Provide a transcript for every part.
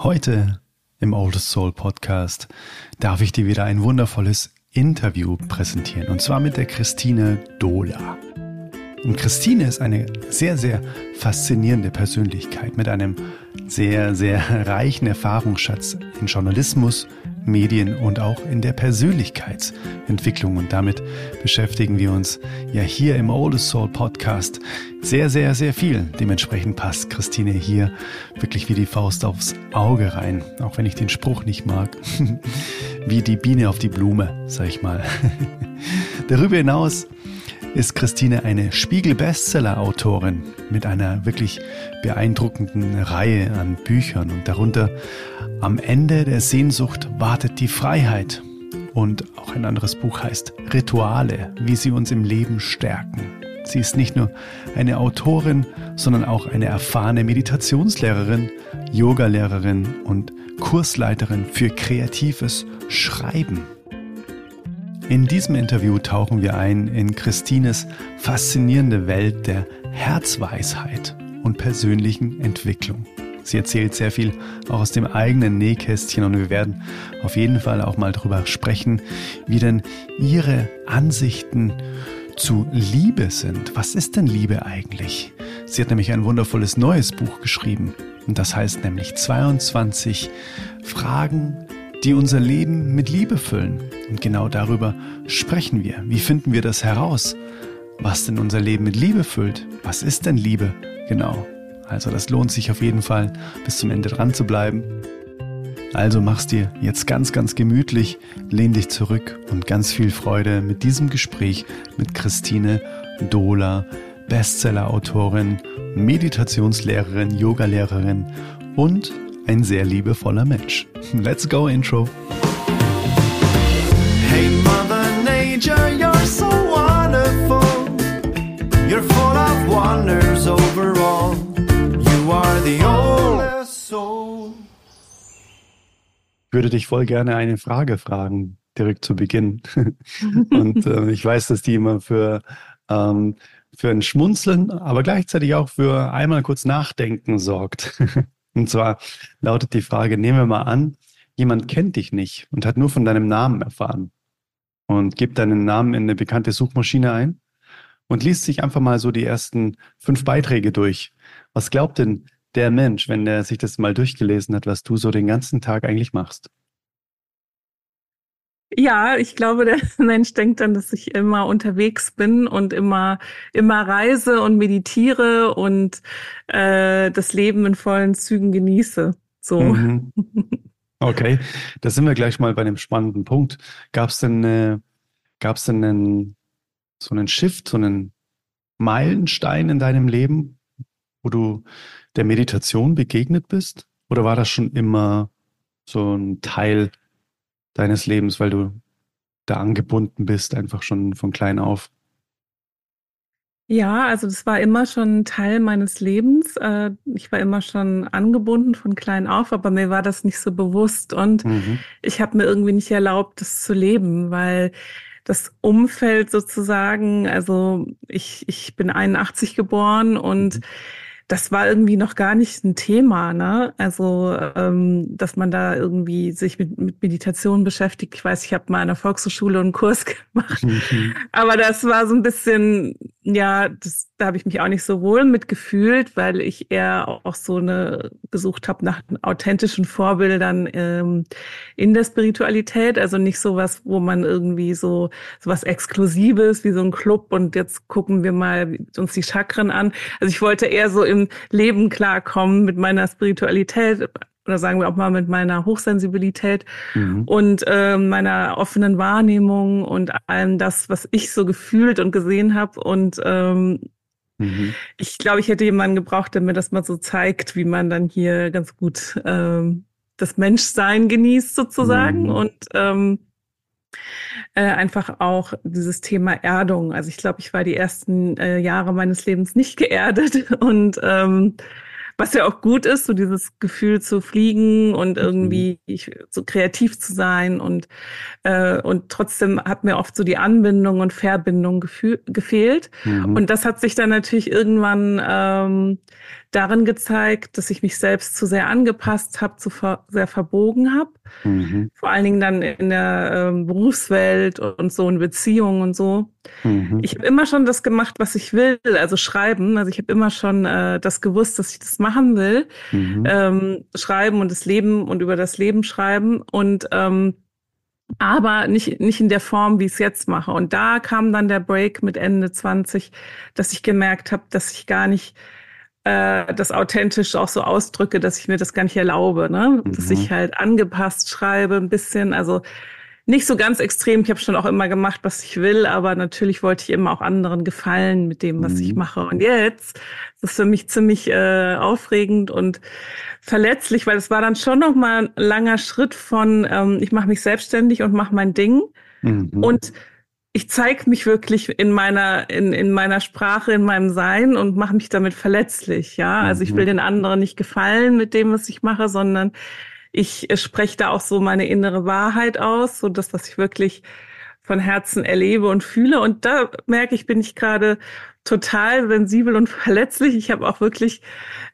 Heute im Oldest Soul Podcast darf ich dir wieder ein wundervolles Interview präsentieren und zwar mit der Christine Dohler. Und Christine ist eine sehr, sehr faszinierende Persönlichkeit mit einem sehr, sehr reichen Erfahrungsschatz in Journalismus, Medien und auch in der Persönlichkeitsentwicklung. Und damit beschäftigen wir uns ja hier im Oldest Soul Podcast sehr, sehr, sehr viel. Dementsprechend passt Christine hier wirklich wie die Faust aufs Auge rein, auch wenn ich den Spruch nicht mag. wie die Biene auf die Blume, sag ich mal. Darüber hinaus ist Christine eine Spiegel-Bestseller-Autorin mit einer wirklich beeindruckenden Reihe an Büchern und darunter Am Ende der Sehnsucht wartet die Freiheit und auch ein anderes Buch heißt Rituale, wie sie uns im Leben stärken. Sie ist nicht nur eine Autorin, sondern auch eine erfahrene Meditationslehrerin, Yogalehrerin und Kursleiterin für kreatives Schreiben. In diesem Interview tauchen wir ein in Christines faszinierende Welt der Herzweisheit und persönlichen Entwicklung. Sie erzählt sehr viel auch aus dem eigenen Nähkästchen und wir werden auf jeden Fall auch mal darüber sprechen, wie denn ihre Ansichten zu Liebe sind. Was ist denn Liebe eigentlich? Sie hat nämlich ein wundervolles neues Buch geschrieben und das heißt nämlich 22 Fragen die unser Leben mit Liebe füllen. Und genau darüber sprechen wir. Wie finden wir das heraus? Was denn unser Leben mit Liebe füllt? Was ist denn Liebe? Genau. Also das lohnt sich auf jeden Fall, bis zum Ende dran zu bleiben. Also mach's dir jetzt ganz, ganz gemütlich, lehn dich zurück und ganz viel Freude mit diesem Gespräch mit Christine Dohler, Bestseller-Autorin, Meditationslehrerin, Yogalehrerin und ein sehr liebevoller Mensch. Let's go, Intro. Hey Mother Nature, you're so wonderful. You're full of wonders overall. You are the oldest soul. Ich würde dich voll gerne eine Frage fragen, direkt zu Beginn. Und äh, ich weiß, dass die immer für, ähm, für ein Schmunzeln, aber gleichzeitig auch für einmal kurz Nachdenken sorgt. Und zwar lautet die Frage, nehmen wir mal an, jemand kennt dich nicht und hat nur von deinem Namen erfahren und gibt deinen Namen in eine bekannte Suchmaschine ein und liest sich einfach mal so die ersten fünf Beiträge durch. Was glaubt denn der Mensch, wenn der sich das mal durchgelesen hat, was du so den ganzen Tag eigentlich machst? Ja, ich glaube, der Mensch denkt dann, dass ich immer unterwegs bin und immer, immer reise und meditiere und äh, das Leben in vollen Zügen genieße. So. Mhm. Okay, da sind wir gleich mal bei einem spannenden Punkt. Gab es denn, äh, gab's denn einen, so einen Shift, so einen Meilenstein in deinem Leben, wo du der Meditation begegnet bist? Oder war das schon immer so ein Teil deines Lebens, weil du da angebunden bist, einfach schon von klein auf? Ja, also das war immer schon Teil meines Lebens. Äh, ich war immer schon angebunden von klein auf, aber mir war das nicht so bewusst und mhm. ich habe mir irgendwie nicht erlaubt, das zu leben, weil das Umfeld sozusagen, also ich, ich bin 81 geboren und mhm das war irgendwie noch gar nicht ein Thema, ne? Also, ähm, dass man da irgendwie sich mit, mit Meditation beschäftigt. Ich weiß, ich habe mal an der Volkshochschule einen Kurs gemacht, mhm. aber das war so ein bisschen, ja, das, da habe ich mich auch nicht so wohl mitgefühlt, weil ich eher auch so eine gesucht habe nach authentischen Vorbildern ähm, in der Spiritualität, also nicht so was, wo man irgendwie so so was Exklusives wie so ein Club und jetzt gucken wir mal uns die Chakren an. Also ich wollte eher so im im Leben klarkommen mit meiner Spiritualität oder sagen wir auch mal mit meiner Hochsensibilität mhm. und äh, meiner offenen Wahrnehmung und allem das, was ich so gefühlt und gesehen habe. Und ähm, mhm. ich glaube, ich hätte jemanden gebraucht, der mir das mal so zeigt, wie man dann hier ganz gut ähm, das Menschsein genießt sozusagen mhm. und ähm, äh, einfach auch dieses Thema Erdung. Also ich glaube, ich war die ersten äh, Jahre meines Lebens nicht geerdet und ähm, was ja auch gut ist, so dieses Gefühl zu fliegen und mhm. irgendwie ich, so kreativ zu sein und äh, und trotzdem hat mir oft so die Anbindung und Verbindung gefehlt mhm. und das hat sich dann natürlich irgendwann ähm, darin gezeigt, dass ich mich selbst zu sehr angepasst habe, zu ver sehr verbogen habe. Mhm. Vor allen Dingen dann in der äh, Berufswelt und so in Beziehungen und so. Mhm. Ich habe immer schon das gemacht, was ich will, also schreiben. Also ich habe immer schon äh, das gewusst, dass ich das machen will. Mhm. Ähm, schreiben und das Leben und über das Leben schreiben. Und ähm, aber nicht, nicht in der Form, wie ich es jetzt mache. Und da kam dann der Break mit Ende 20, dass ich gemerkt habe, dass ich gar nicht äh, das authentisch auch so ausdrücke, dass ich mir das gar nicht erlaube. Ne? Mhm. Dass ich halt angepasst schreibe, ein bisschen. Also nicht so ganz extrem. Ich habe schon auch immer gemacht, was ich will, aber natürlich wollte ich immer auch anderen gefallen mit dem, was mhm. ich mache. Und jetzt ist es für mich ziemlich äh, aufregend und verletzlich, weil es war dann schon noch mal ein langer Schritt von ähm, ich mache mich selbstständig und mache mein Ding mhm. und ich zeige mich wirklich in meiner in, in meiner Sprache, in meinem Sein und mache mich damit verletzlich. Ja, also ich will mhm. den anderen nicht gefallen mit dem, was ich mache, sondern ich spreche da auch so meine innere Wahrheit aus, so das, was ich wirklich von Herzen erlebe und fühle. Und da merke ich, bin ich gerade total sensibel und verletzlich. Ich habe auch wirklich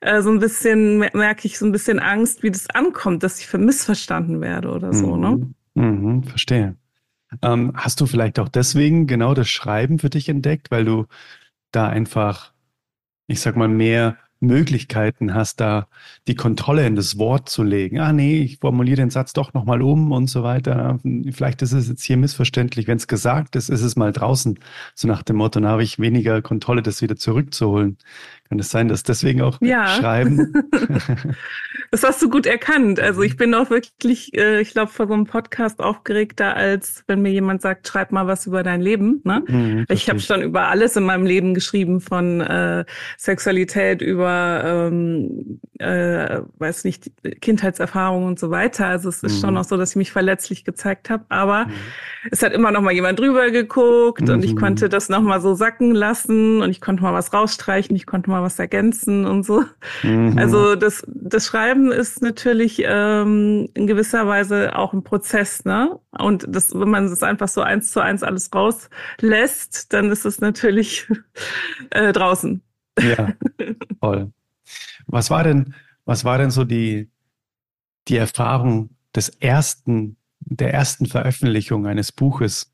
äh, so ein bisschen, merke ich so ein bisschen Angst, wie das ankommt, dass ich für missverstanden werde oder so. Ne? Mhm. Mhm, verstehe. Ähm, hast du vielleicht auch deswegen genau das Schreiben für dich entdeckt, weil du da einfach, ich sag mal, mehr Möglichkeiten hast, da die Kontrolle in das Wort zu legen. Ah, nee, ich formuliere den Satz doch nochmal um und so weiter. Vielleicht ist es jetzt hier missverständlich. Wenn es gesagt ist, ist es mal draußen. So nach dem Motto, dann habe ich weniger Kontrolle, das wieder zurückzuholen. Kann es sein, dass deswegen auch ja. schreiben? das hast du gut erkannt. Also ich bin auch wirklich, äh, ich glaube, vor so einem Podcast aufgeregter, als wenn mir jemand sagt, schreib mal was über dein Leben. Ne? Mhm, ich habe schon über alles in meinem Leben geschrieben, von äh, Sexualität über, ähm, äh, weiß nicht, Kindheitserfahrungen und so weiter. Also es ist mhm. schon auch so, dass ich mich verletzlich gezeigt habe. Aber mhm. es hat immer noch mal jemand drüber geguckt und ich mhm. konnte das noch mal so sacken lassen und ich konnte mal was rausstreichen, ich konnte mal was ergänzen und so. Mhm. Also das, das Schreiben ist natürlich ähm, in gewisser Weise auch ein Prozess, ne? Und das, wenn man es einfach so eins zu eins alles rauslässt, dann ist es natürlich äh, draußen. Ja, toll. Was war denn, was war denn so die, die Erfahrung des ersten, der ersten Veröffentlichung eines Buches?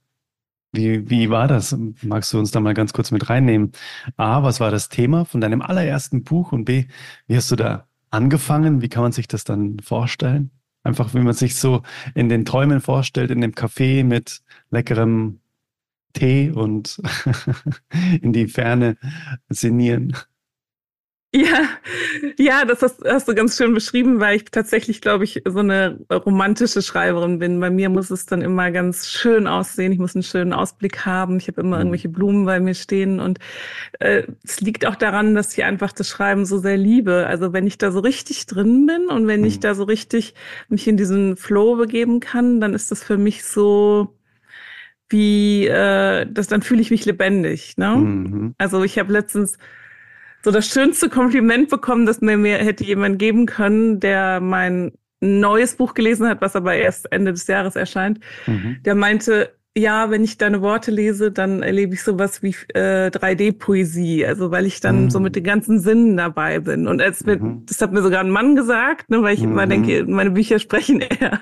Wie, wie war das? Magst du uns da mal ganz kurz mit reinnehmen? A, was war das Thema von deinem allerersten Buch? Und B, wie hast du da angefangen? Wie kann man sich das dann vorstellen? Einfach, wie man sich so in den Träumen vorstellt, in dem Café mit leckerem Tee und in die Ferne sinnieren. Ja, ja, das hast, hast, du ganz schön beschrieben, weil ich tatsächlich, glaube ich, so eine romantische Schreiberin bin. Bei mir muss es dann immer ganz schön aussehen. Ich muss einen schönen Ausblick haben. Ich habe immer mhm. irgendwelche Blumen bei mir stehen. Und äh, es liegt auch daran, dass ich einfach das Schreiben so sehr liebe. Also wenn ich da so richtig drin bin und wenn ich mhm. da so richtig mich in diesen Flow begeben kann, dann ist das für mich so wie äh, das, dann fühle ich mich lebendig. Ne? Mhm. Also ich habe letztens so das schönste Kompliment bekommen, das mir, mir hätte jemand geben können, der mein neues Buch gelesen hat, was aber erst Ende des Jahres erscheint. Mhm. Der meinte, ja, wenn ich deine Worte lese, dann erlebe ich sowas wie äh, 3D-Poesie, also weil ich dann mhm. so mit den ganzen Sinnen dabei bin. Und als mir, mhm. das hat mir sogar ein Mann gesagt, ne, weil ich mhm. immer denke, meine Bücher sprechen eher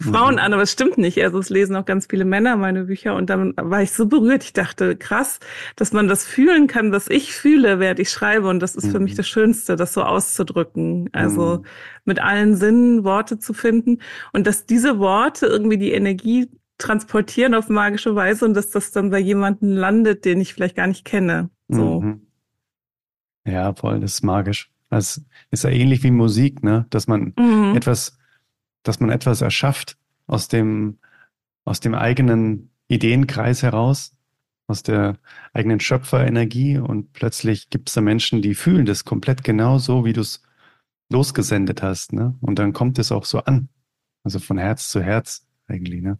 Frauen mhm. an, aber es stimmt nicht. Also es lesen auch ganz viele Männer meine Bücher und dann war ich so berührt. Ich dachte, krass, dass man das fühlen kann, was ich fühle, während ich schreibe. Und das ist für mich mhm. das Schönste, das so auszudrücken. Also mhm. mit allen Sinnen Worte zu finden und dass diese Worte irgendwie die Energie transportieren auf magische Weise und dass das dann bei jemandem landet, den ich vielleicht gar nicht kenne. So. Mhm. Ja, voll, das ist magisch. Das ist ja ähnlich wie Musik, ne? Dass man mhm. etwas, dass man etwas erschafft aus dem, aus dem eigenen Ideenkreis heraus, aus der eigenen Schöpferenergie und plötzlich gibt es da Menschen, die fühlen das komplett genau so, wie du es losgesendet hast, ne? Und dann kommt es auch so an. Also von Herz zu Herz eigentlich, ne?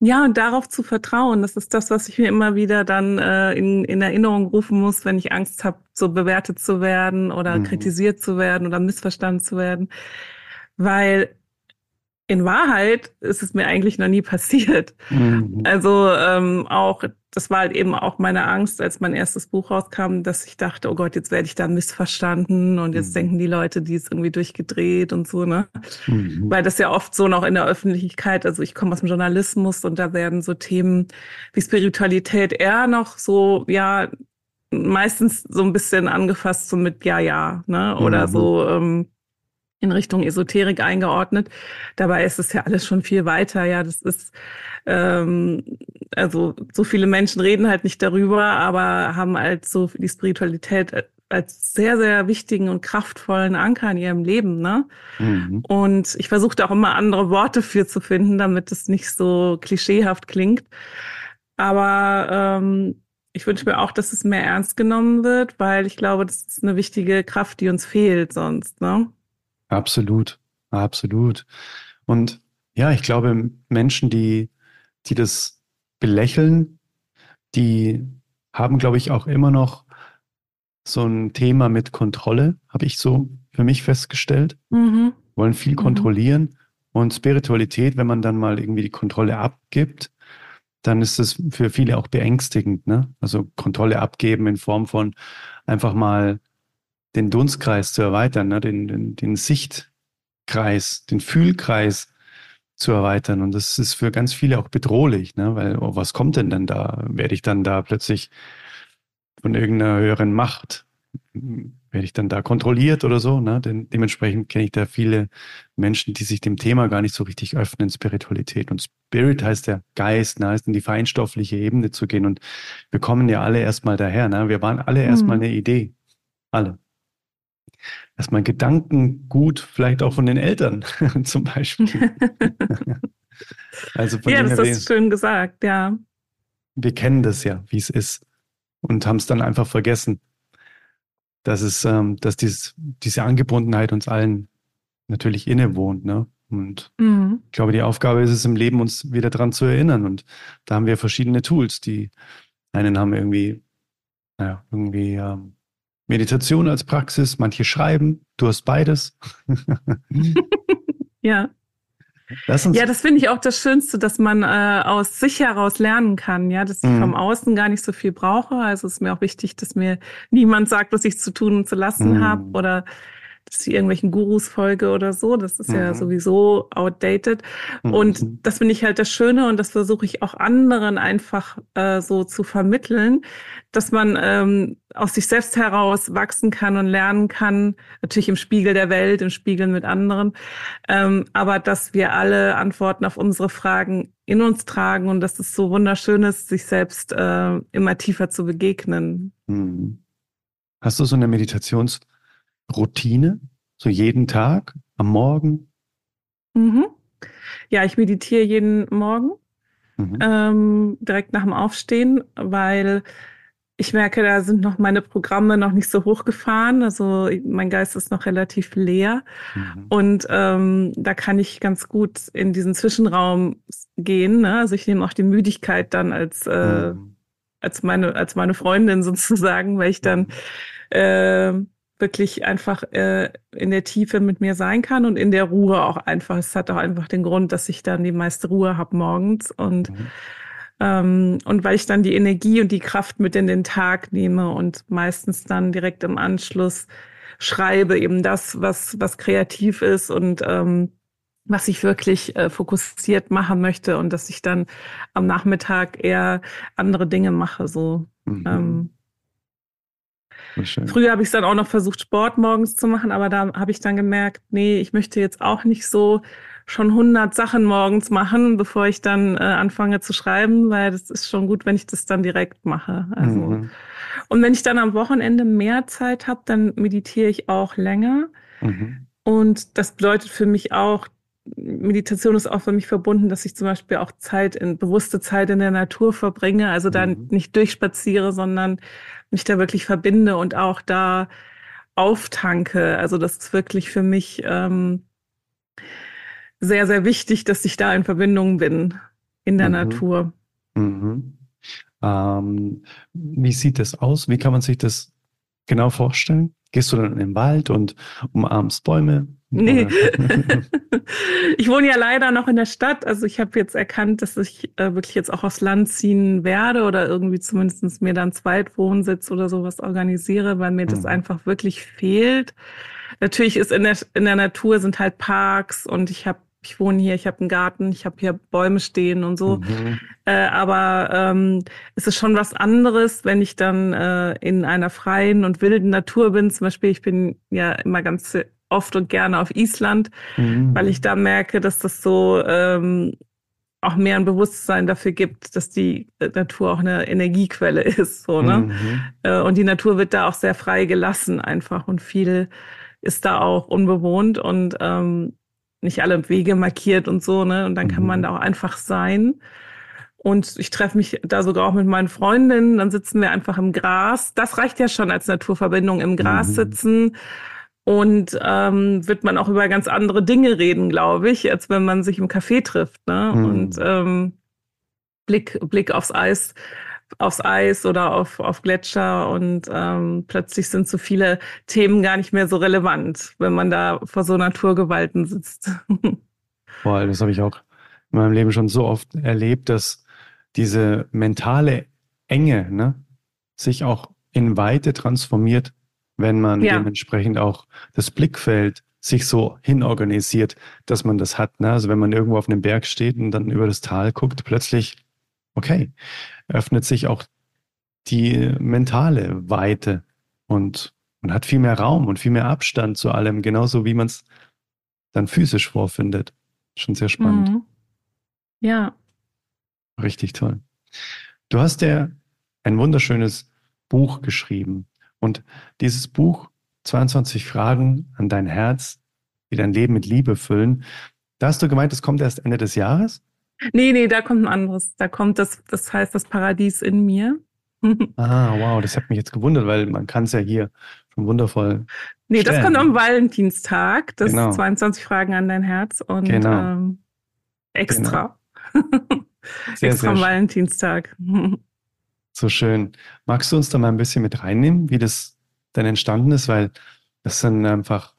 Ja, und darauf zu vertrauen, das ist das, was ich mir immer wieder dann äh, in, in Erinnerung rufen muss, wenn ich Angst habe, so bewertet zu werden oder mhm. kritisiert zu werden oder missverstanden zu werden. Weil in Wahrheit ist es mir eigentlich noch nie passiert. Mhm. Also ähm, auch das war halt eben auch meine Angst, als mein erstes Buch rauskam, dass ich dachte, oh Gott, jetzt werde ich da missverstanden und jetzt mhm. denken die Leute, die ist irgendwie durchgedreht und so, ne? Mhm. Weil das ja oft so noch in der Öffentlichkeit, also ich komme aus dem Journalismus und da werden so Themen wie Spiritualität eher noch so, ja, meistens so ein bisschen angefasst, so mit Ja, ja, ne? Oder mhm. so ähm, in Richtung Esoterik eingeordnet. Dabei ist es ja alles schon viel weiter. Ja, das ist ähm, also so viele Menschen reden halt nicht darüber, aber haben halt so die Spiritualität als sehr, sehr wichtigen und kraftvollen Anker in ihrem Leben. Ne? Mhm. Und ich versuchte auch immer andere Worte für zu finden, damit es nicht so klischeehaft klingt. Aber ähm, ich wünsche mir auch, dass es mehr ernst genommen wird, weil ich glaube, das ist eine wichtige Kraft, die uns fehlt sonst. Ne? Absolut, absolut. Und ja, ich glaube, Menschen, die die das belächeln, die haben, glaube ich, auch immer noch so ein Thema mit Kontrolle, habe ich so für mich festgestellt. Mhm. Wollen viel mhm. kontrollieren. Und Spiritualität, wenn man dann mal irgendwie die Kontrolle abgibt, dann ist es für viele auch beängstigend. Ne? Also Kontrolle abgeben in Form von einfach mal den Dunstkreis zu erweitern, ne? den, den, den Sichtkreis, den Fühlkreis zu erweitern. Und das ist für ganz viele auch bedrohlich, ne? weil oh, was kommt denn dann da? Werde ich dann da plötzlich von irgendeiner höheren Macht, werde ich dann da kontrolliert oder so? Ne? Denn dementsprechend kenne ich da viele Menschen, die sich dem Thema gar nicht so richtig öffnen, Spiritualität. Und Spirit heißt ja Geist, ne? heißt in die feinstoffliche Ebene zu gehen. Und wir kommen ja alle erstmal daher. Ne? Wir waren alle erstmal mhm. eine Idee. Alle erstmal Gedankengut, vielleicht auch von den Eltern zum Beispiel. also von ja, das hast du schön gesagt, ja. Wir kennen das ja, wie es ist und haben es dann einfach vergessen, dass es, ähm, dass dies, diese Angebundenheit uns allen natürlich innewohnt, ne? Und mhm. ich glaube, die Aufgabe ist es im Leben, uns wieder daran zu erinnern. Und da haben wir verschiedene Tools. Die einen haben irgendwie, naja, irgendwie ähm, Meditation als Praxis, manche schreiben, du hast beides. ja. ja, das finde ich auch das Schönste, dass man äh, aus sich heraus lernen kann, ja, dass ich mhm. vom Außen gar nicht so viel brauche. Also es ist mir auch wichtig, dass mir niemand sagt, was ich zu tun und zu lassen mhm. habe oder dass ich irgendwelchen Gurus folge oder so. Das ist mhm. ja sowieso outdated. Mhm. Und das finde ich halt das Schöne und das versuche ich auch anderen einfach äh, so zu vermitteln, dass man ähm, aus sich selbst heraus wachsen kann und lernen kann, natürlich im Spiegel der Welt, im Spiegel mit anderen, ähm, aber dass wir alle Antworten auf unsere Fragen in uns tragen und dass es so wunderschön ist, sich selbst äh, immer tiefer zu begegnen. Mhm. Hast du so eine Meditations- Routine? So jeden Tag, am Morgen? Mhm. Ja, ich meditiere jeden Morgen, mhm. ähm, direkt nach dem Aufstehen, weil ich merke, da sind noch meine Programme noch nicht so hochgefahren. Also mein Geist ist noch relativ leer. Mhm. Und ähm, da kann ich ganz gut in diesen Zwischenraum gehen. Ne? Also ich nehme auch die Müdigkeit dann als, äh, mhm. als, meine, als meine Freundin sozusagen, weil ich dann mhm. äh, wirklich einfach äh, in der Tiefe mit mir sein kann und in der Ruhe auch einfach. Es hat auch einfach den Grund, dass ich dann die meiste Ruhe habe morgens und mhm. ähm, und weil ich dann die Energie und die Kraft mit in den Tag nehme und meistens dann direkt im Anschluss schreibe eben das, was was kreativ ist und ähm, was ich wirklich äh, fokussiert machen möchte und dass ich dann am Nachmittag eher andere Dinge mache so. Mhm. Ähm, Früher habe ich es dann auch noch versucht, Sport morgens zu machen, aber da habe ich dann gemerkt, nee, ich möchte jetzt auch nicht so schon 100 Sachen morgens machen, bevor ich dann äh, anfange zu schreiben, weil das ist schon gut, wenn ich das dann direkt mache. Also mhm. und wenn ich dann am Wochenende mehr Zeit habe, dann meditiere ich auch länger. Mhm. Und das bedeutet für mich auch, Meditation ist auch für mich verbunden, dass ich zum Beispiel auch Zeit in bewusste Zeit in der Natur verbringe, also dann mhm. nicht durchspaziere, sondern mich da wirklich verbinde und auch da auftanke. Also das ist wirklich für mich ähm, sehr, sehr wichtig, dass ich da in Verbindung bin in der mhm. Natur. Mhm. Ähm, wie sieht das aus? Wie kann man sich das genau vorstellen? Gehst du dann in den Wald und umarmst Bäume Nee. ich wohne ja leider noch in der Stadt. Also ich habe jetzt erkannt, dass ich äh, wirklich jetzt auch aufs Land ziehen werde oder irgendwie zumindest mir dann Zweitwohnsitz oder sowas organisiere, weil mir das mhm. einfach wirklich fehlt. Natürlich ist in der, in der Natur sind halt Parks und ich habe ich wohne hier, ich habe einen Garten, ich habe hier Bäume stehen und so. Mhm. Äh, aber ähm, es ist schon was anderes, wenn ich dann äh, in einer freien und wilden Natur bin. Zum Beispiel, ich bin ja immer ganz oft und gerne auf Island, mhm. weil ich da merke, dass das so ähm, auch mehr ein Bewusstsein dafür gibt, dass die Natur auch eine Energiequelle ist. So, ne? Mhm. Äh, und die Natur wird da auch sehr frei gelassen einfach und viel ist da auch unbewohnt und ähm, nicht alle Wege markiert und so, ne? Und dann kann man mhm. da auch einfach sein. Und ich treffe mich da sogar auch mit meinen Freundinnen, dann sitzen wir einfach im Gras. Das reicht ja schon als Naturverbindung, im Gras mhm. sitzen. Und ähm, wird man auch über ganz andere Dinge reden, glaube ich, als wenn man sich im Café trifft. Ne? Mhm. Und ähm, Blick, Blick aufs Eis aufs Eis oder auf, auf Gletscher und ähm, plötzlich sind so viele Themen gar nicht mehr so relevant, wenn man da vor so Naturgewalten sitzt. Boah, das habe ich auch in meinem Leben schon so oft erlebt, dass diese mentale Enge ne, sich auch in Weite transformiert, wenn man ja. dementsprechend auch das Blickfeld sich so hinorganisiert, dass man das hat. Ne? Also wenn man irgendwo auf einem Berg steht und dann über das Tal guckt, plötzlich, okay, öffnet sich auch die mentale Weite und man hat viel mehr Raum und viel mehr Abstand zu allem, genauso wie man es dann physisch vorfindet. Schon sehr spannend. Mhm. Ja. Richtig toll. Du hast ja ein wunderschönes Buch geschrieben und dieses Buch 22 Fragen an dein Herz, die dein Leben mit Liebe füllen. Da hast du gemeint, es kommt erst Ende des Jahres? Nee, nee, da kommt ein anderes. Da kommt das, das heißt das Paradies in mir. ah, wow, das hat mich jetzt gewundert, weil man kann es ja hier schon wundervoll. Nee, stellen. das kommt am Valentinstag. Das genau. 22 Fragen an dein Herz und genau. ähm, extra. Genau. Sehr, extra am Valentinstag. so schön. Magst du uns da mal ein bisschen mit reinnehmen, wie das denn entstanden ist? Weil das sind einfach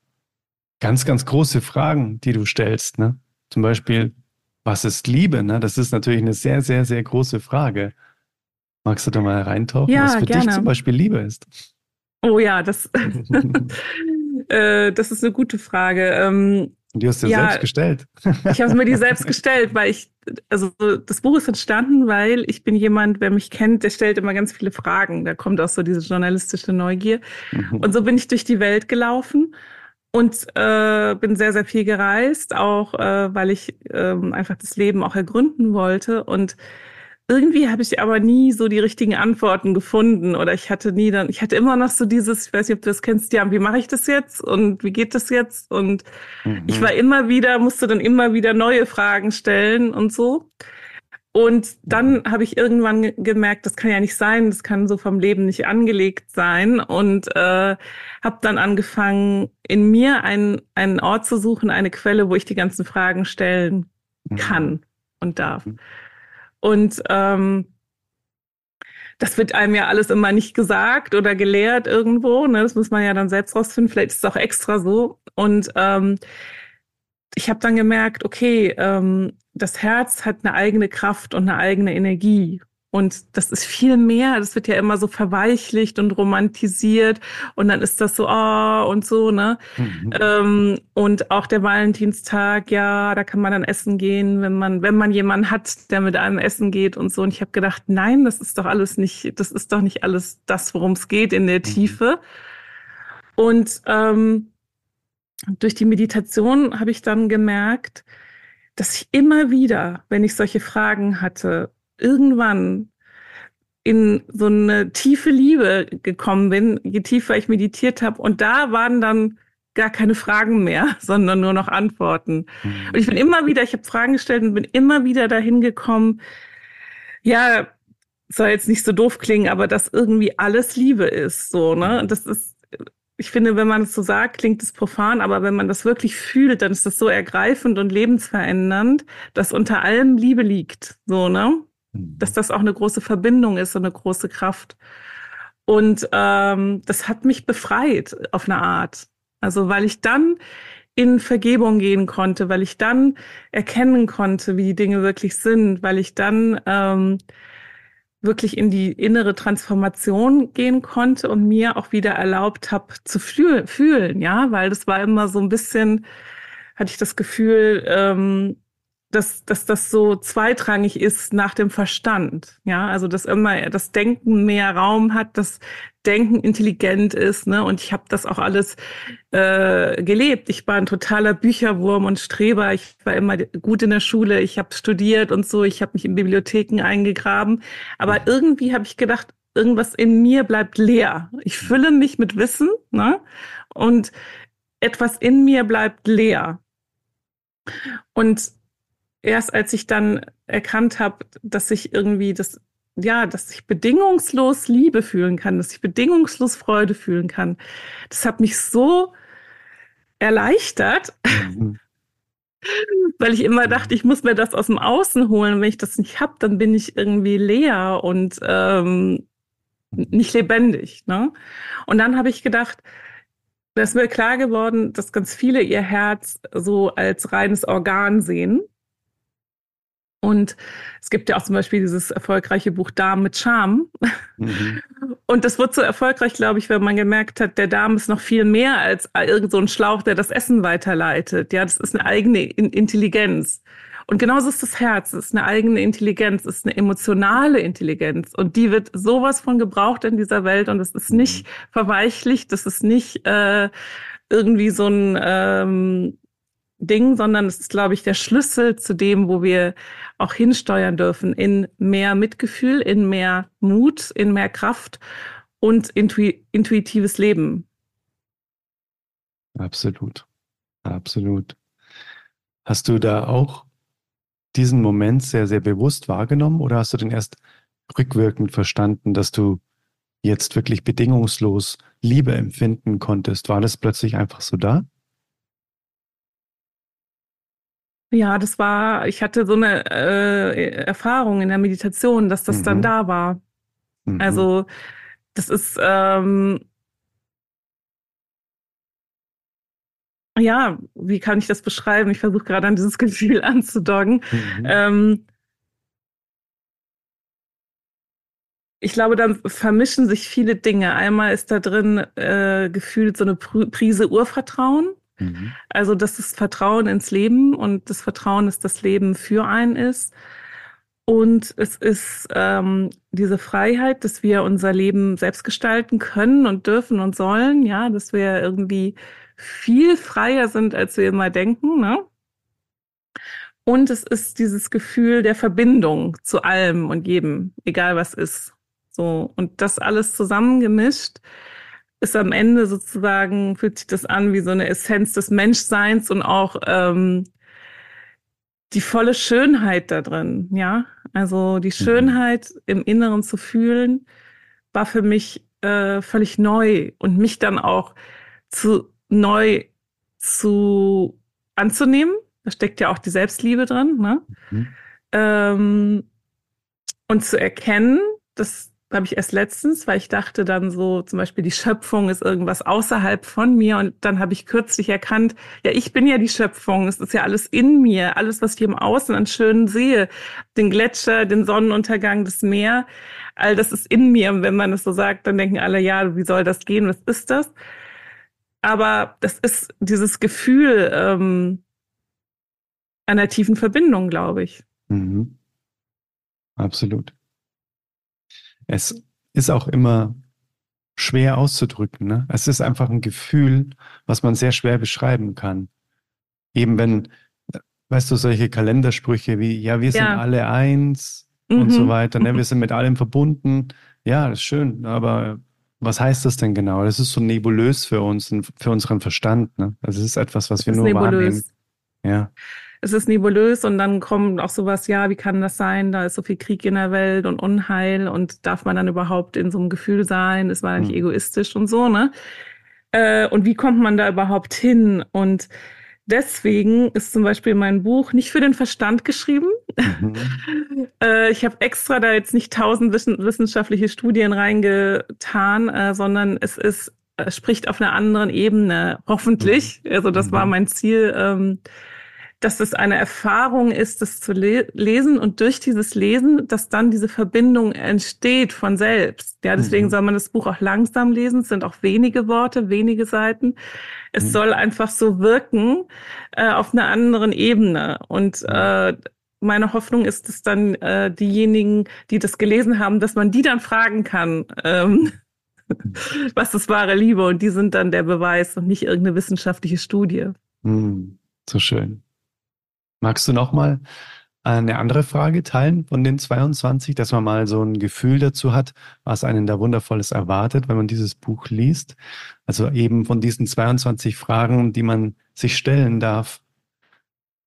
ganz, ganz große Fragen, die du stellst. Ne? Zum Beispiel, was ist Liebe? Ne? Das ist natürlich eine sehr, sehr, sehr große Frage. Magst du da mal reintauchen, ja, was für gerne. dich zum Beispiel Liebe ist? Oh ja, das, äh, das ist eine gute Frage. Ähm, die hast du ja, selbst gestellt. ich habe mir die selbst gestellt, weil ich, also das Buch ist entstanden, weil ich bin jemand, wer mich kennt, der stellt immer ganz viele Fragen. Da kommt auch so diese journalistische Neugier. Mhm. Und so bin ich durch die Welt gelaufen und äh, bin sehr, sehr viel gereist, auch äh, weil ich äh, einfach das Leben auch ergründen wollte. Und irgendwie habe ich aber nie so die richtigen Antworten gefunden oder ich hatte nie dann, ich hatte immer noch so dieses, ich weiß nicht, ob du das kennst, ja, wie mache ich das jetzt und wie geht das jetzt? Und mhm. ich war immer wieder, musste dann immer wieder neue Fragen stellen und so. Und dann habe ich irgendwann gemerkt, das kann ja nicht sein, das kann so vom Leben nicht angelegt sein. Und äh, habe dann angefangen, in mir einen, einen Ort zu suchen, eine Quelle, wo ich die ganzen Fragen stellen mhm. kann und darf. Und ähm, das wird einem ja alles immer nicht gesagt oder gelehrt irgendwo. Ne? Das muss man ja dann selbst rausfinden. Vielleicht ist es auch extra so. Und ähm, ich habe dann gemerkt, okay, ähm, das Herz hat eine eigene Kraft und eine eigene Energie. Und das ist viel mehr. Das wird ja immer so verweichlicht und romantisiert. Und dann ist das so, oh, und so, ne? Mhm. Ähm, und auch der Valentinstag, ja, da kann man dann essen gehen, wenn man, wenn man jemanden hat, der mit einem essen geht und so. Und ich habe gedacht, nein, das ist doch alles nicht, das ist doch nicht alles das, worum es geht in der mhm. Tiefe. Und ähm, durch die Meditation habe ich dann gemerkt, dass ich immer wieder, wenn ich solche Fragen hatte, irgendwann in so eine tiefe Liebe gekommen bin, je tiefer ich meditiert habe. Und da waren dann gar keine Fragen mehr, sondern nur noch Antworten. Mhm. Und ich bin immer wieder, ich habe Fragen gestellt und bin immer wieder dahin gekommen, ja, soll jetzt nicht so doof klingen, aber dass irgendwie alles Liebe ist, so, ne? Das ist ich finde, wenn man es so sagt, klingt es profan, aber wenn man das wirklich fühlt, dann ist das so ergreifend und lebensverändernd, dass unter allem Liebe liegt, so, ne? Dass das auch eine große Verbindung ist und eine große Kraft. Und ähm, das hat mich befreit auf eine Art. Also, weil ich dann in Vergebung gehen konnte, weil ich dann erkennen konnte, wie die Dinge wirklich sind, weil ich dann ähm, wirklich in die innere Transformation gehen konnte und mir auch wieder erlaubt habe zu fühlen, ja, weil das war immer so ein bisschen, hatte ich das Gefühl, ähm, dass, dass das so zweitrangig ist nach dem Verstand. Ja, also dass immer das Denken mehr Raum hat, das Denken intelligent ist. Ne? Und ich habe das auch alles äh, gelebt. Ich war ein totaler Bücherwurm und Streber. Ich war immer gut in der Schule. Ich habe studiert und so. Ich habe mich in Bibliotheken eingegraben. Aber irgendwie habe ich gedacht, irgendwas in mir bleibt leer. Ich fülle mich mit Wissen ne? und etwas in mir bleibt leer. Und erst als ich dann erkannt habe, dass ich irgendwie das, ja, dass ich bedingungslos Liebe fühlen kann, dass ich bedingungslos Freude fühlen kann, das hat mich so erleichtert, mhm. weil ich immer dachte, ich muss mir das aus dem Außen holen. Wenn ich das nicht habe, dann bin ich irgendwie leer und ähm, nicht lebendig. Ne? Und dann habe ich gedacht, da ist mir klar geworden, dass ganz viele ihr Herz so als reines Organ sehen und es gibt ja auch zum Beispiel dieses erfolgreiche Buch Darm mit Charme. Mhm. Und das wird so erfolgreich, glaube ich, wenn man gemerkt hat, der Darm ist noch viel mehr als irgend so ein Schlauch, der das Essen weiterleitet. Ja, das ist eine eigene Intelligenz. Und genauso ist das Herz. Es ist eine eigene Intelligenz, es ist eine emotionale Intelligenz. Und die wird sowas von gebraucht in dieser Welt. Und es ist nicht mhm. verweichlicht, das ist nicht äh, irgendwie so ein ähm, Ding, sondern es ist, glaube ich, der Schlüssel zu dem, wo wir auch hinsteuern dürfen in mehr Mitgefühl, in mehr Mut, in mehr Kraft und intui intuitives Leben. Absolut. Absolut. Hast du da auch diesen Moment sehr, sehr bewusst wahrgenommen oder hast du den erst rückwirkend verstanden, dass du jetzt wirklich bedingungslos Liebe empfinden konntest? War das plötzlich einfach so da? Ja, das war, ich hatte so eine äh, Erfahrung in der Meditation, dass das mhm. dann da war. Mhm. Also das ist, ähm, ja, wie kann ich das beschreiben? Ich versuche gerade an dieses Gefühl anzudoggen. Mhm. Ähm, ich glaube, dann vermischen sich viele Dinge. Einmal ist da drin äh, gefühlt so eine Prise Urvertrauen. Mhm. Also, das Vertrauen ins Leben und das Vertrauen, dass das Leben für einen ist. Und es ist ähm, diese Freiheit, dass wir unser Leben selbst gestalten können und dürfen und sollen, ja, dass wir irgendwie viel freier sind, als wir immer denken, ne? Und es ist dieses Gefühl der Verbindung zu allem und jedem, egal was ist. So. Und das alles zusammengemischt ist am Ende sozusagen, fühlt sich das an wie so eine Essenz des Menschseins und auch ähm, die volle Schönheit da drin, ja. Also die mhm. Schönheit im Inneren zu fühlen, war für mich äh, völlig neu und mich dann auch zu neu zu anzunehmen. Da steckt ja auch die Selbstliebe drin, ne? Mhm. Ähm, und zu erkennen, dass habe ich erst letztens, weil ich dachte dann so, zum Beispiel die Schöpfung ist irgendwas außerhalb von mir und dann habe ich kürzlich erkannt, ja, ich bin ja die Schöpfung, es ist ja alles in mir, alles, was ich im Außen an Schönen sehe, den Gletscher, den Sonnenuntergang, das Meer, all das ist in mir und wenn man es so sagt, dann denken alle, ja, wie soll das gehen, was ist das? Aber das ist dieses Gefühl ähm, einer tiefen Verbindung, glaube ich. Mhm. Absolut. Es ist auch immer schwer auszudrücken. Ne? Es ist einfach ein Gefühl, was man sehr schwer beschreiben kann. Eben wenn, weißt du, solche Kalendersprüche wie, ja, wir sind ja. alle eins mhm. und so mhm. weiter, ne? wir sind mit allem verbunden. Ja, das ist schön, aber was heißt das denn genau? Das ist so nebulös für uns, für unseren Verstand. Ne? Das ist etwas, was wir nur nebulös. wahrnehmen. Ja es ist nebulös und dann kommt auch sowas, ja, wie kann das sein? Da ist so viel Krieg in der Welt und Unheil und darf man dann überhaupt in so einem Gefühl sein? Ist man nicht mhm. egoistisch und so, ne? Äh, und wie kommt man da überhaupt hin? Und deswegen ist zum Beispiel mein Buch nicht für den Verstand geschrieben. Mhm. äh, ich habe extra da jetzt nicht tausend wissenschaftliche Studien reingetan, äh, sondern es ist äh, spricht auf einer anderen Ebene, hoffentlich. Mhm. Also das war mhm. mein Ziel, ähm, dass es eine Erfahrung ist, das zu le lesen und durch dieses Lesen, dass dann diese Verbindung entsteht von selbst. Ja, deswegen mhm. soll man das Buch auch langsam lesen. Es sind auch wenige Worte, wenige Seiten. Es mhm. soll einfach so wirken äh, auf einer anderen Ebene. Und mhm. äh, meine Hoffnung ist, dass dann äh, diejenigen, die das gelesen haben, dass man die dann fragen kann, ähm, mhm. was ist wahre Liebe? Und die sind dann der Beweis und nicht irgendeine wissenschaftliche Studie. Mm, so schön. Magst du noch mal eine andere Frage teilen von den 22, dass man mal so ein Gefühl dazu hat, was einen da Wundervolles erwartet, wenn man dieses Buch liest? Also eben von diesen 22 Fragen, die man sich stellen darf,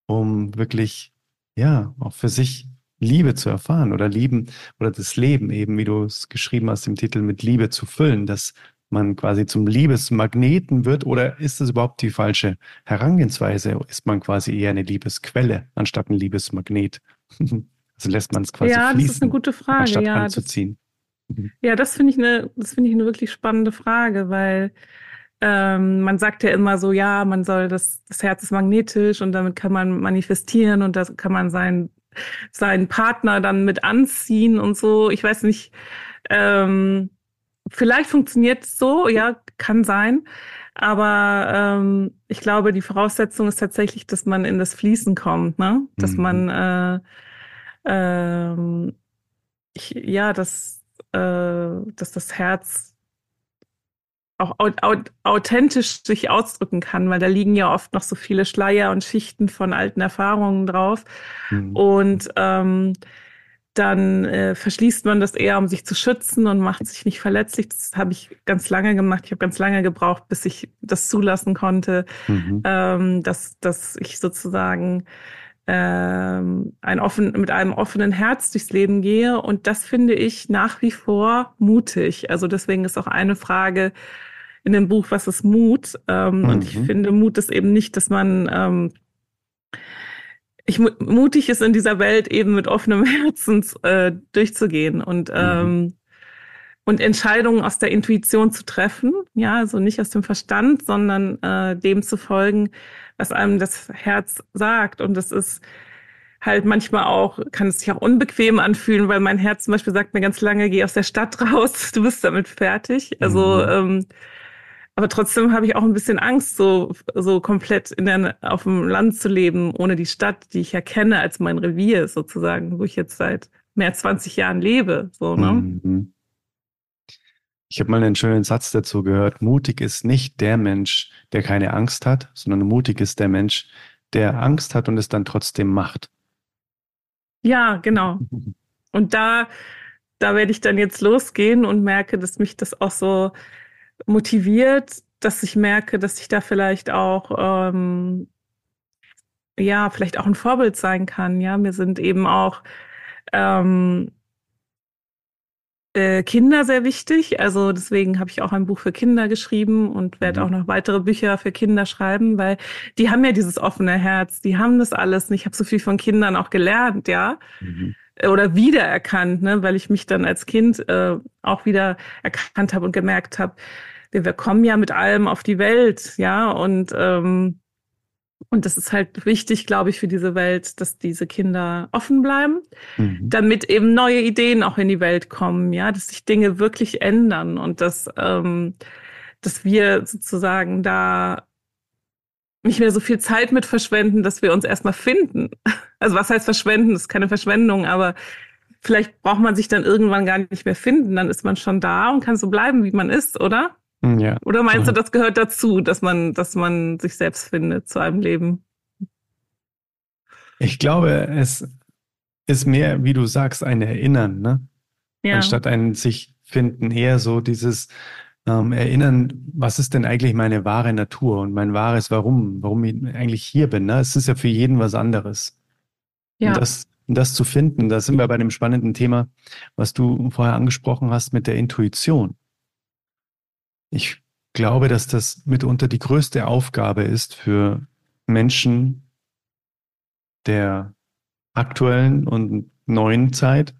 um wirklich, ja, auch für sich Liebe zu erfahren oder lieben oder das Leben eben, wie du es geschrieben hast im Titel, mit Liebe zu füllen, dass man quasi zum Liebesmagneten wird oder ist das überhaupt die falsche Herangehensweise? Ist man quasi eher eine Liebesquelle anstatt ein Liebesmagnet? also lässt man es quasi ja, fließen, das ist eine gute Frage. anstatt ja, anzuziehen. Das, mhm. ja, das finde ich eine, das finde ich eine wirklich spannende Frage, weil ähm, man sagt ja immer so, ja, man soll das, das Herz ist magnetisch und damit kann man manifestieren und da kann man seinen seinen Partner dann mit anziehen und so. Ich weiß nicht. Ähm, Vielleicht funktioniert es so, ja, kann sein. Aber ähm, ich glaube, die Voraussetzung ist tatsächlich, dass man in das Fließen kommt, ne? Dass mhm. man äh, ähm, ich, ja, dass, äh, dass das Herz auch authentisch sich ausdrücken kann, weil da liegen ja oft noch so viele Schleier und Schichten von alten Erfahrungen drauf. Mhm. Und ähm, dann äh, verschließt man das eher, um sich zu schützen und macht sich nicht verletzlich. Das habe ich ganz lange gemacht. Ich habe ganz lange gebraucht, bis ich das zulassen konnte, mhm. ähm, dass, dass ich sozusagen ähm, ein offen, mit einem offenen Herz durchs Leben gehe. Und das finde ich nach wie vor mutig. Also deswegen ist auch eine Frage in dem Buch, was ist Mut? Ähm, mhm. Und ich mhm. finde, Mut ist eben nicht, dass man ähm, ich mutig ist in dieser Welt eben mit offenem Herzen äh, durchzugehen und mhm. ähm, und Entscheidungen aus der Intuition zu treffen, ja, also nicht aus dem Verstand, sondern äh, dem zu folgen, was einem das Herz sagt. Und das ist halt manchmal auch, kann es sich auch unbequem anfühlen, weil mein Herz zum Beispiel sagt mir ganz lange, geh aus der Stadt raus, du bist damit fertig. Also mhm. ähm, aber trotzdem habe ich auch ein bisschen Angst, so, so komplett in der, auf dem Land zu leben, ohne die Stadt, die ich ja kenne als mein Revier sozusagen, wo ich jetzt seit mehr als 20 Jahren lebe. So, ne? Mhm. Ich habe mal einen schönen Satz dazu gehört. Mutig ist nicht der Mensch, der keine Angst hat, sondern mutig ist der Mensch, der Angst hat und es dann trotzdem macht. Ja, genau. Und da, da werde ich dann jetzt losgehen und merke, dass mich das auch so motiviert, dass ich merke, dass ich da vielleicht auch ähm, ja vielleicht auch ein Vorbild sein kann. Ja, mir sind eben auch ähm, äh, Kinder sehr wichtig. Also deswegen habe ich auch ein Buch für Kinder geschrieben und werde mhm. auch noch weitere Bücher für Kinder schreiben, weil die haben ja dieses offene Herz, die haben das alles. Und ich habe so viel von Kindern auch gelernt, ja. Mhm oder wiedererkannt, ne, weil ich mich dann als Kind äh, auch wieder erkannt habe und gemerkt habe, wir, wir kommen ja mit allem auf die Welt, ja, und ähm, und das ist halt wichtig, glaube ich, für diese Welt, dass diese Kinder offen bleiben, mhm. damit eben neue Ideen auch in die Welt kommen, ja, dass sich Dinge wirklich ändern und dass, ähm, dass wir sozusagen da nicht mehr so viel Zeit mit verschwenden, dass wir uns erstmal finden. Also was heißt verschwenden? Das ist keine Verschwendung, aber vielleicht braucht man sich dann irgendwann gar nicht mehr finden. Dann ist man schon da und kann so bleiben, wie man ist, oder? Hm, ja. Oder meinst du, das gehört dazu, dass man, dass man sich selbst findet zu einem Leben? Ich glaube, es ist mehr, wie du sagst, ein Erinnern, ne? Ja. Anstatt ein sich finden, eher so dieses ähm, Erinnern, was ist denn eigentlich meine wahre Natur und mein wahres Warum, warum ich eigentlich hier bin. Ne? Es ist ja für jeden was anderes. Ja. Und das, das zu finden, da sind wir bei dem spannenden Thema, was du vorher angesprochen hast mit der Intuition. Ich glaube, dass das mitunter die größte Aufgabe ist für Menschen der aktuellen und neuen Zeit,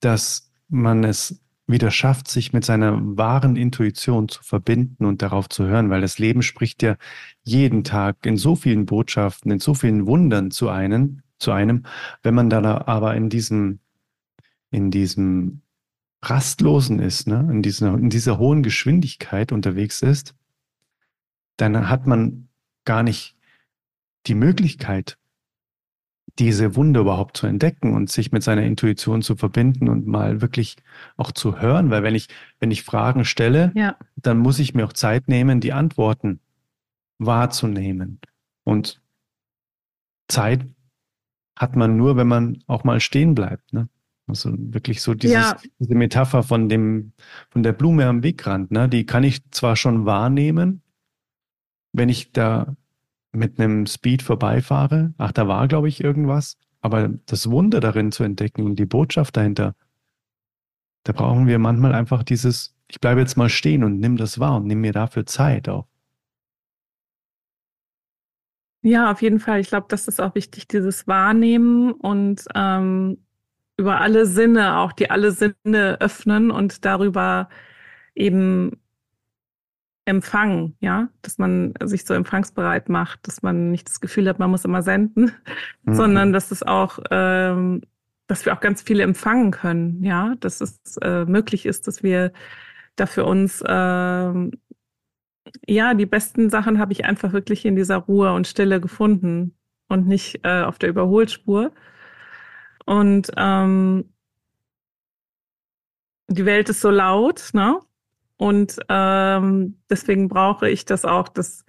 dass man es wieder schafft, sich mit seiner wahren Intuition zu verbinden und darauf zu hören, weil das Leben spricht ja jeden Tag in so vielen Botschaften, in so vielen Wundern zu einem, zu einem, wenn man dann aber in diesem, in diesem rastlosen ist, ne, in dieser, in dieser hohen Geschwindigkeit unterwegs ist, dann hat man gar nicht die Möglichkeit, diese Wunde überhaupt zu entdecken und sich mit seiner Intuition zu verbinden und mal wirklich auch zu hören, weil wenn ich, wenn ich Fragen stelle, ja. dann muss ich mir auch Zeit nehmen, die Antworten wahrzunehmen. Und Zeit hat man nur, wenn man auch mal stehen bleibt. Ne? Also wirklich so dieses, ja. diese Metapher von dem, von der Blume am Wegrand, ne? die kann ich zwar schon wahrnehmen, wenn ich da mit einem Speed vorbeifahre, ach, da war, glaube ich, irgendwas, aber das Wunder darin zu entdecken und die Botschaft dahinter, da brauchen wir manchmal einfach dieses, ich bleibe jetzt mal stehen und nimm das wahr und nimm mir dafür Zeit auch. Ja, auf jeden Fall. Ich glaube, das ist auch wichtig, dieses Wahrnehmen und ähm, über alle Sinne, auch die alle Sinne öffnen und darüber eben empfangen, ja, dass man sich so empfangsbereit macht, dass man nicht das Gefühl hat, man muss immer senden, mhm. sondern dass es auch, ähm, dass wir auch ganz viele empfangen können, ja, dass es äh, möglich ist, dass wir da für uns, ähm, ja, die besten Sachen habe ich einfach wirklich in dieser Ruhe und Stille gefunden und nicht äh, auf der Überholspur. Und ähm, die Welt ist so laut, ne? Und ähm, deswegen brauche ich das auch, dass,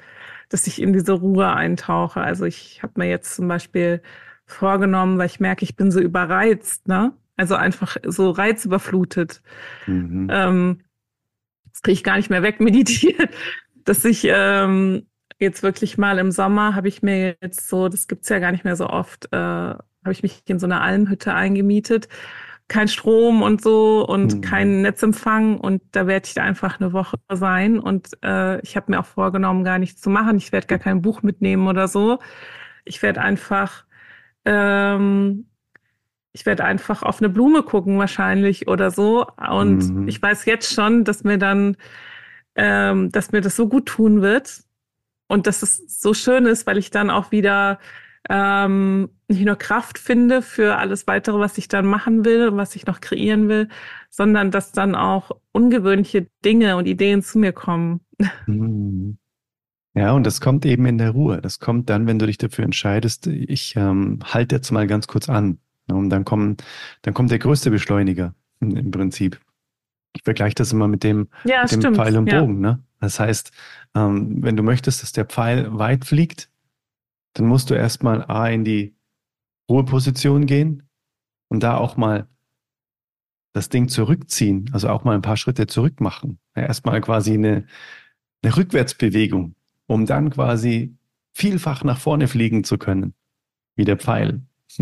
dass ich in diese Ruhe eintauche. Also ich habe mir jetzt zum Beispiel vorgenommen, weil ich merke, ich bin so überreizt, ne? Also einfach so reizüberflutet. Mhm. Ähm, das kriege ich gar nicht mehr weg meditiert, dass ich ähm, jetzt wirklich mal im Sommer habe ich mir jetzt so, das gibt's ja gar nicht mehr so oft, äh, habe ich mich in so eine Almhütte eingemietet kein Strom und so und mhm. kein Netzempfang und da werde ich da einfach eine Woche sein und äh, ich habe mir auch vorgenommen, gar nichts zu machen. Ich werde gar kein Buch mitnehmen oder so. Ich werde einfach ähm, ich werde einfach auf eine Blume gucken wahrscheinlich oder so und mhm. ich weiß jetzt schon, dass mir dann ähm, dass mir das so gut tun wird und dass es so schön ist, weil ich dann auch wieder ähm, nicht nur Kraft finde für alles weitere, was ich dann machen will, was ich noch kreieren will, sondern dass dann auch ungewöhnliche Dinge und Ideen zu mir kommen. Mhm. Ja, und das kommt eben in der Ruhe. Das kommt dann, wenn du dich dafür entscheidest, ich ähm, halte jetzt mal ganz kurz an. Und dann kommen, dann kommt der größte Beschleuniger im Prinzip. Ich vergleiche das immer mit dem, ja, mit dem Pfeil und Bogen. Ja. Ne? Das heißt, ähm, wenn du möchtest, dass der Pfeil weit fliegt, dann musst du erstmal A in die Ruheposition gehen und da auch mal das Ding zurückziehen, also auch mal ein paar Schritte zurück machen. Ja, erstmal quasi eine, eine Rückwärtsbewegung, um dann quasi vielfach nach vorne fliegen zu können, wie der Pfeil.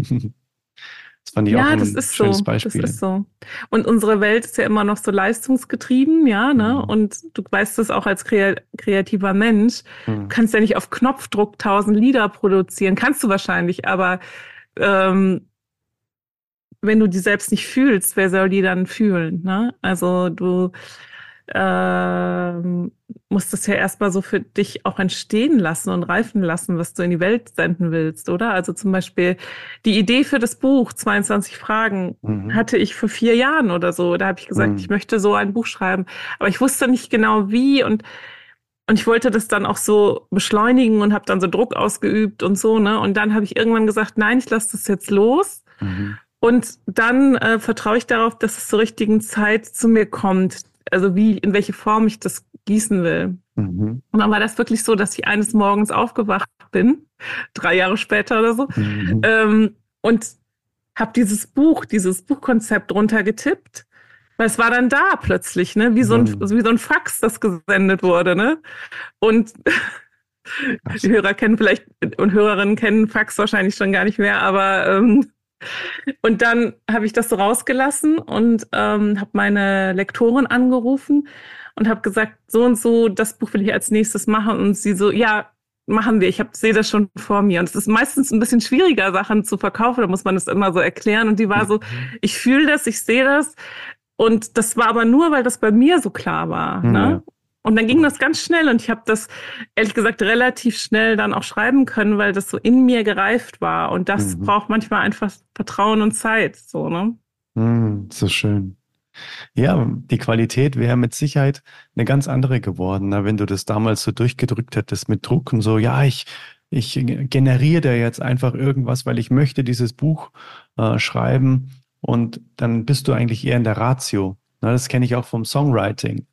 Das fand ich ja, auch ein das ist schönes so. Beispiel. Das ist so. Und unsere Welt ist ja immer noch so leistungsgetrieben, ja, ne? Mhm. Und du weißt es auch als kreativer Mensch. Mhm. Du kannst ja nicht auf Knopfdruck tausend Lieder produzieren. Kannst du wahrscheinlich, aber ähm, wenn du die selbst nicht fühlst, wer soll die dann fühlen? Ne? Also du ähm, musst es ja erstmal so für dich auch entstehen lassen und reifen lassen, was du in die Welt senden willst, oder? Also zum Beispiel die Idee für das Buch 22 Fragen mhm. hatte ich vor vier Jahren oder so. Da habe ich gesagt, mhm. ich möchte so ein Buch schreiben, aber ich wusste nicht genau wie und und ich wollte das dann auch so beschleunigen und habe dann so Druck ausgeübt und so, ne? Und dann habe ich irgendwann gesagt, nein, ich lasse das jetzt los. Mhm. Und dann äh, vertraue ich darauf, dass es zur richtigen Zeit zu mir kommt also wie, in welche Form ich das gießen will. Mhm. Und dann war das wirklich so, dass ich eines Morgens aufgewacht bin, drei Jahre später oder so, mhm. ähm, und habe dieses Buch, dieses Buchkonzept runtergetippt. Weil es war dann da plötzlich, ne? Wie so ein, mhm. wie so ein Fax, das gesendet wurde, ne? Und die Hörer kennen vielleicht und Hörerinnen kennen Fax wahrscheinlich schon gar nicht mehr, aber ähm, und dann habe ich das so rausgelassen und ähm, habe meine Lektorin angerufen und habe gesagt, so und so, das Buch will ich als nächstes machen. Und sie so, ja, machen wir. Ich sehe das schon vor mir. Und es ist meistens ein bisschen schwieriger, Sachen zu verkaufen. Da muss man das immer so erklären. Und die war so, mhm. ich fühle das, ich sehe das. Und das war aber nur, weil das bei mir so klar war. Mhm. Ne? Und dann ging das ganz schnell und ich habe das ehrlich gesagt relativ schnell dann auch schreiben können, weil das so in mir gereift war. Und das mhm. braucht manchmal einfach Vertrauen und Zeit. So, ne? Mhm, so schön. Ja, die Qualität wäre mit Sicherheit eine ganz andere geworden, ne? wenn du das damals so durchgedrückt hättest mit Druck und so, ja, ich, ich generiere da jetzt einfach irgendwas, weil ich möchte dieses Buch äh, schreiben und dann bist du eigentlich eher in der Ratio. Ne? Das kenne ich auch vom Songwriting.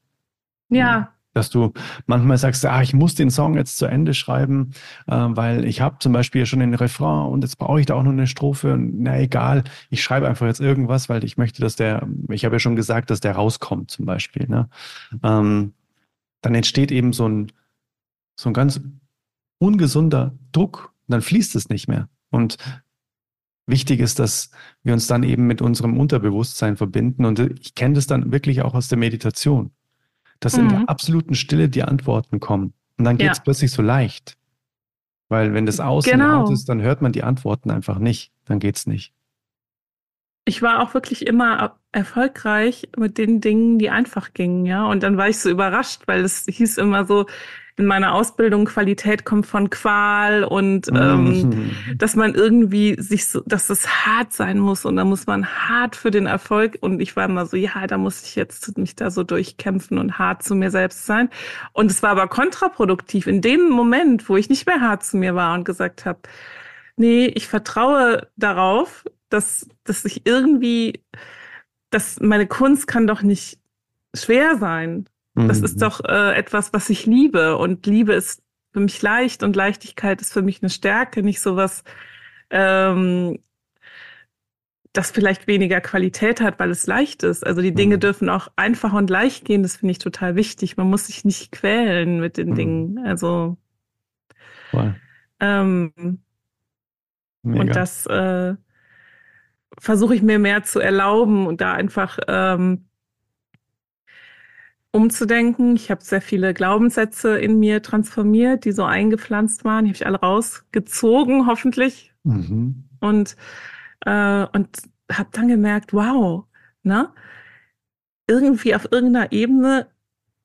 Ja. Dass du manchmal sagst, ah, ich muss den Song jetzt zu Ende schreiben, äh, weil ich habe zum Beispiel schon den Refrain und jetzt brauche ich da auch noch eine Strophe. Und, na egal, ich schreibe einfach jetzt irgendwas, weil ich möchte, dass der, ich habe ja schon gesagt, dass der rauskommt zum Beispiel. Ne? Ähm, dann entsteht eben so ein, so ein ganz ungesunder Druck. Dann fließt es nicht mehr. Und wichtig ist, dass wir uns dann eben mit unserem Unterbewusstsein verbinden. Und ich kenne das dann wirklich auch aus der Meditation dass mhm. in der absoluten Stille die Antworten kommen. Und dann geht es ja. plötzlich so leicht. Weil wenn das Außen genau. laut ist, dann hört man die Antworten einfach nicht. Dann geht's nicht. Ich war auch wirklich immer erfolgreich mit den Dingen, die einfach gingen, ja. Und dann war ich so überrascht, weil es hieß immer so, in meiner Ausbildung, Qualität kommt von Qual und ähm, mhm. dass man irgendwie sich so, dass es hart sein muss und da muss man hart für den Erfolg und ich war immer so, ja, da muss ich jetzt mich da so durchkämpfen und hart zu mir selbst sein. Und es war aber kontraproduktiv in dem Moment, wo ich nicht mehr hart zu mir war und gesagt habe, nee, ich vertraue darauf, dass, dass ich irgendwie, dass meine Kunst kann doch nicht schwer sein. Das ist mhm. doch äh, etwas, was ich liebe. Und Liebe ist für mich leicht und Leichtigkeit ist für mich eine Stärke, nicht sowas, ähm, das vielleicht weniger Qualität hat, weil es leicht ist. Also die Dinge mhm. dürfen auch einfach und leicht gehen. Das finde ich total wichtig. Man muss sich nicht quälen mit den mhm. Dingen. Also ähm, und das äh, versuche ich mir mehr zu erlauben und da einfach ähm, umzudenken. Ich habe sehr viele Glaubenssätze in mir transformiert, die so eingepflanzt waren. Die habe ich alle rausgezogen, hoffentlich. Mhm. Und, äh, und habe dann gemerkt, wow, ne? Irgendwie auf irgendeiner Ebene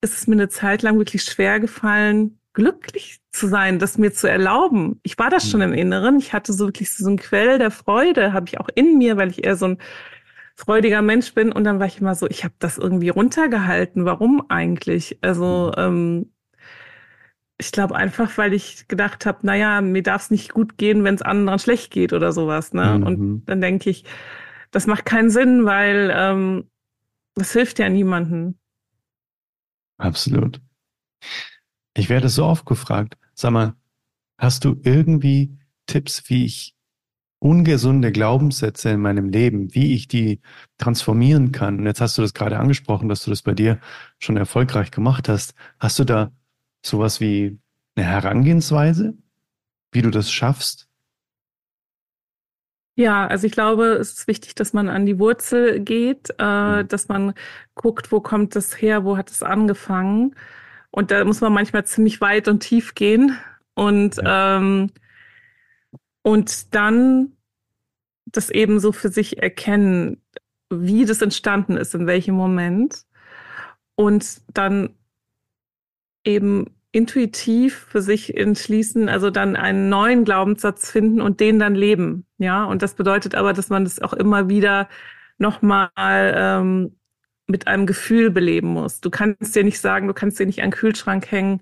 ist es mir eine Zeit lang wirklich schwer gefallen, glücklich zu sein, das mir zu erlauben. Ich war das schon im mhm. Inneren. Ich hatte so wirklich so einen Quell der Freude, habe ich auch in mir, weil ich eher so ein freudiger Mensch bin. Und dann war ich immer so, ich habe das irgendwie runtergehalten. Warum eigentlich? Also mhm. ähm, ich glaube einfach, weil ich gedacht habe, naja, mir darf es nicht gut gehen, wenn es anderen schlecht geht oder sowas. Ne? Mhm. Und dann denke ich, das macht keinen Sinn, weil ähm, das hilft ja niemandem. Absolut. Ich werde so oft gefragt, sag mal, hast du irgendwie Tipps, wie ich ungesunde Glaubenssätze in meinem Leben, wie ich die transformieren kann. Und jetzt hast du das gerade angesprochen, dass du das bei dir schon erfolgreich gemacht hast. Hast du da sowas wie eine Herangehensweise, wie du das schaffst? Ja, also ich glaube, es ist wichtig, dass man an die Wurzel geht, äh, mhm. dass man guckt, wo kommt das her, wo hat es angefangen. Und da muss man manchmal ziemlich weit und tief gehen. Und ja. ähm, und dann das eben so für sich erkennen, wie das entstanden ist, in welchem Moment. Und dann eben intuitiv für sich entschließen, also dann einen neuen Glaubenssatz finden und den dann leben. Ja, und das bedeutet aber, dass man das auch immer wieder nochmal ähm, mit einem Gefühl beleben muss. Du kannst dir nicht sagen, du kannst dir nicht an den Kühlschrank hängen,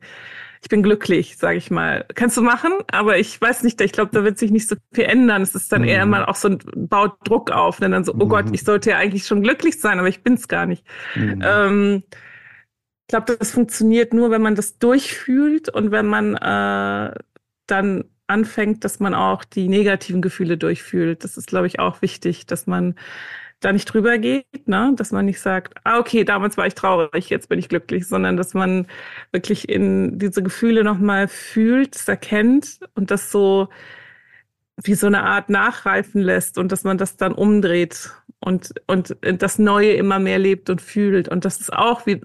ich bin glücklich, sage ich mal. Kannst du machen, aber ich weiß nicht, ich glaube, da wird sich nicht so viel ändern. Es ist dann mhm. eher mal auch so ein baut Druck auf, denn dann so, oh mhm. Gott, ich sollte ja eigentlich schon glücklich sein, aber ich bin's gar nicht. Mhm. Ähm, ich glaube, das funktioniert nur, wenn man das durchfühlt und wenn man äh, dann anfängt, dass man auch die negativen Gefühle durchfühlt. Das ist, glaube ich, auch wichtig, dass man da nicht drüber geht, ne? dass man nicht sagt, ah, okay, damals war ich traurig, jetzt bin ich glücklich, sondern dass man wirklich in diese Gefühle nochmal fühlt, es erkennt und das so wie so eine Art nachreifen lässt und dass man das dann umdreht und, und das Neue immer mehr lebt und fühlt. Und das ist auch wie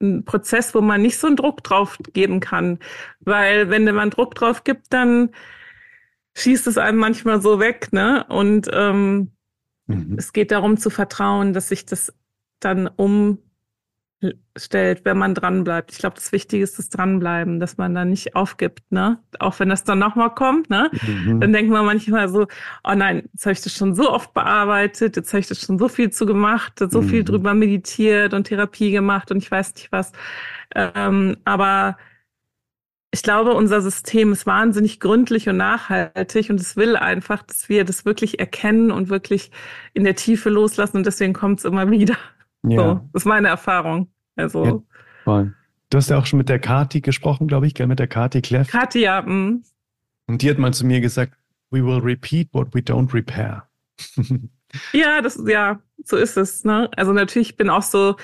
ein Prozess, wo man nicht so einen Druck drauf geben kann. Weil wenn man Druck drauf gibt, dann schießt es einem manchmal so weg, ne? Und ähm, Mhm. Es geht darum zu vertrauen, dass sich das dann umstellt, wenn man dranbleibt. Ich glaube, das Wichtige ist das Dranbleiben, dass man da nicht aufgibt, ne? Auch wenn das dann nochmal kommt, ne? Mhm. Dann denkt man manchmal so, oh nein, jetzt habe ich das schon so oft bearbeitet, jetzt habe ich das schon so viel zu gemacht, so mhm. viel drüber meditiert und Therapie gemacht und ich weiß nicht was. Ähm, aber ich glaube, unser System ist wahnsinnig gründlich und nachhaltig und es will einfach, dass wir das wirklich erkennen und wirklich in der Tiefe loslassen und deswegen kommt es immer wieder. Ja. So, das ist meine Erfahrung. Also. Ja, voll. Du hast ja auch schon mit der Kati gesprochen, glaube ich, gell, mit der Kati Kleff. Kati, ja. Mh. Und die hat mal zu mir gesagt, we will repeat what we don't repair. ja, das, ja, so ist es. Ne? Also natürlich bin auch so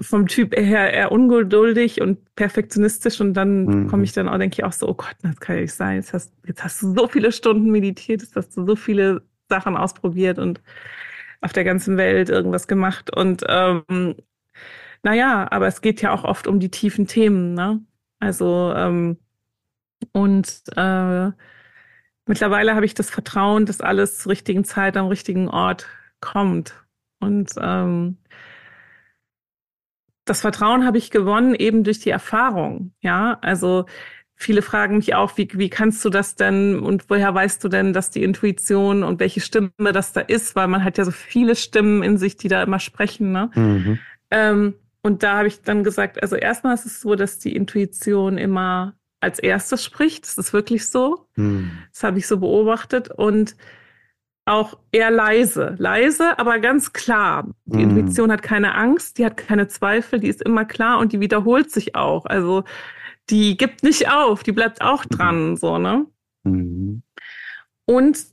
vom Typ her eher ungeduldig und perfektionistisch und dann mhm. komme ich dann auch, denke ich auch so, oh Gott, das kann ja nicht sein. Jetzt hast, jetzt hast du so viele Stunden meditiert, jetzt hast du so viele Sachen ausprobiert und auf der ganzen Welt irgendwas gemacht. Und ähm, naja, aber es geht ja auch oft um die tiefen Themen, ne? Also ähm, und äh, mittlerweile habe ich das Vertrauen, dass alles zur richtigen Zeit am richtigen Ort kommt. Und ähm, das Vertrauen habe ich gewonnen eben durch die Erfahrung. Ja, also viele fragen mich auch, wie, wie kannst du das denn und woher weißt du denn, dass die Intuition und welche Stimme das da ist? Weil man hat ja so viele Stimmen in sich, die da immer sprechen. Ne? Mhm. Ähm, und da habe ich dann gesagt, also erstmal ist es so, dass die Intuition immer als erstes spricht. Das ist wirklich so. Mhm. Das habe ich so beobachtet. Und auch eher leise. Leise, aber ganz klar. Die mm. Intuition hat keine Angst, die hat keine Zweifel, die ist immer klar und die wiederholt sich auch. Also die gibt nicht auf, die bleibt auch mhm. dran, so, ne? Mm. Und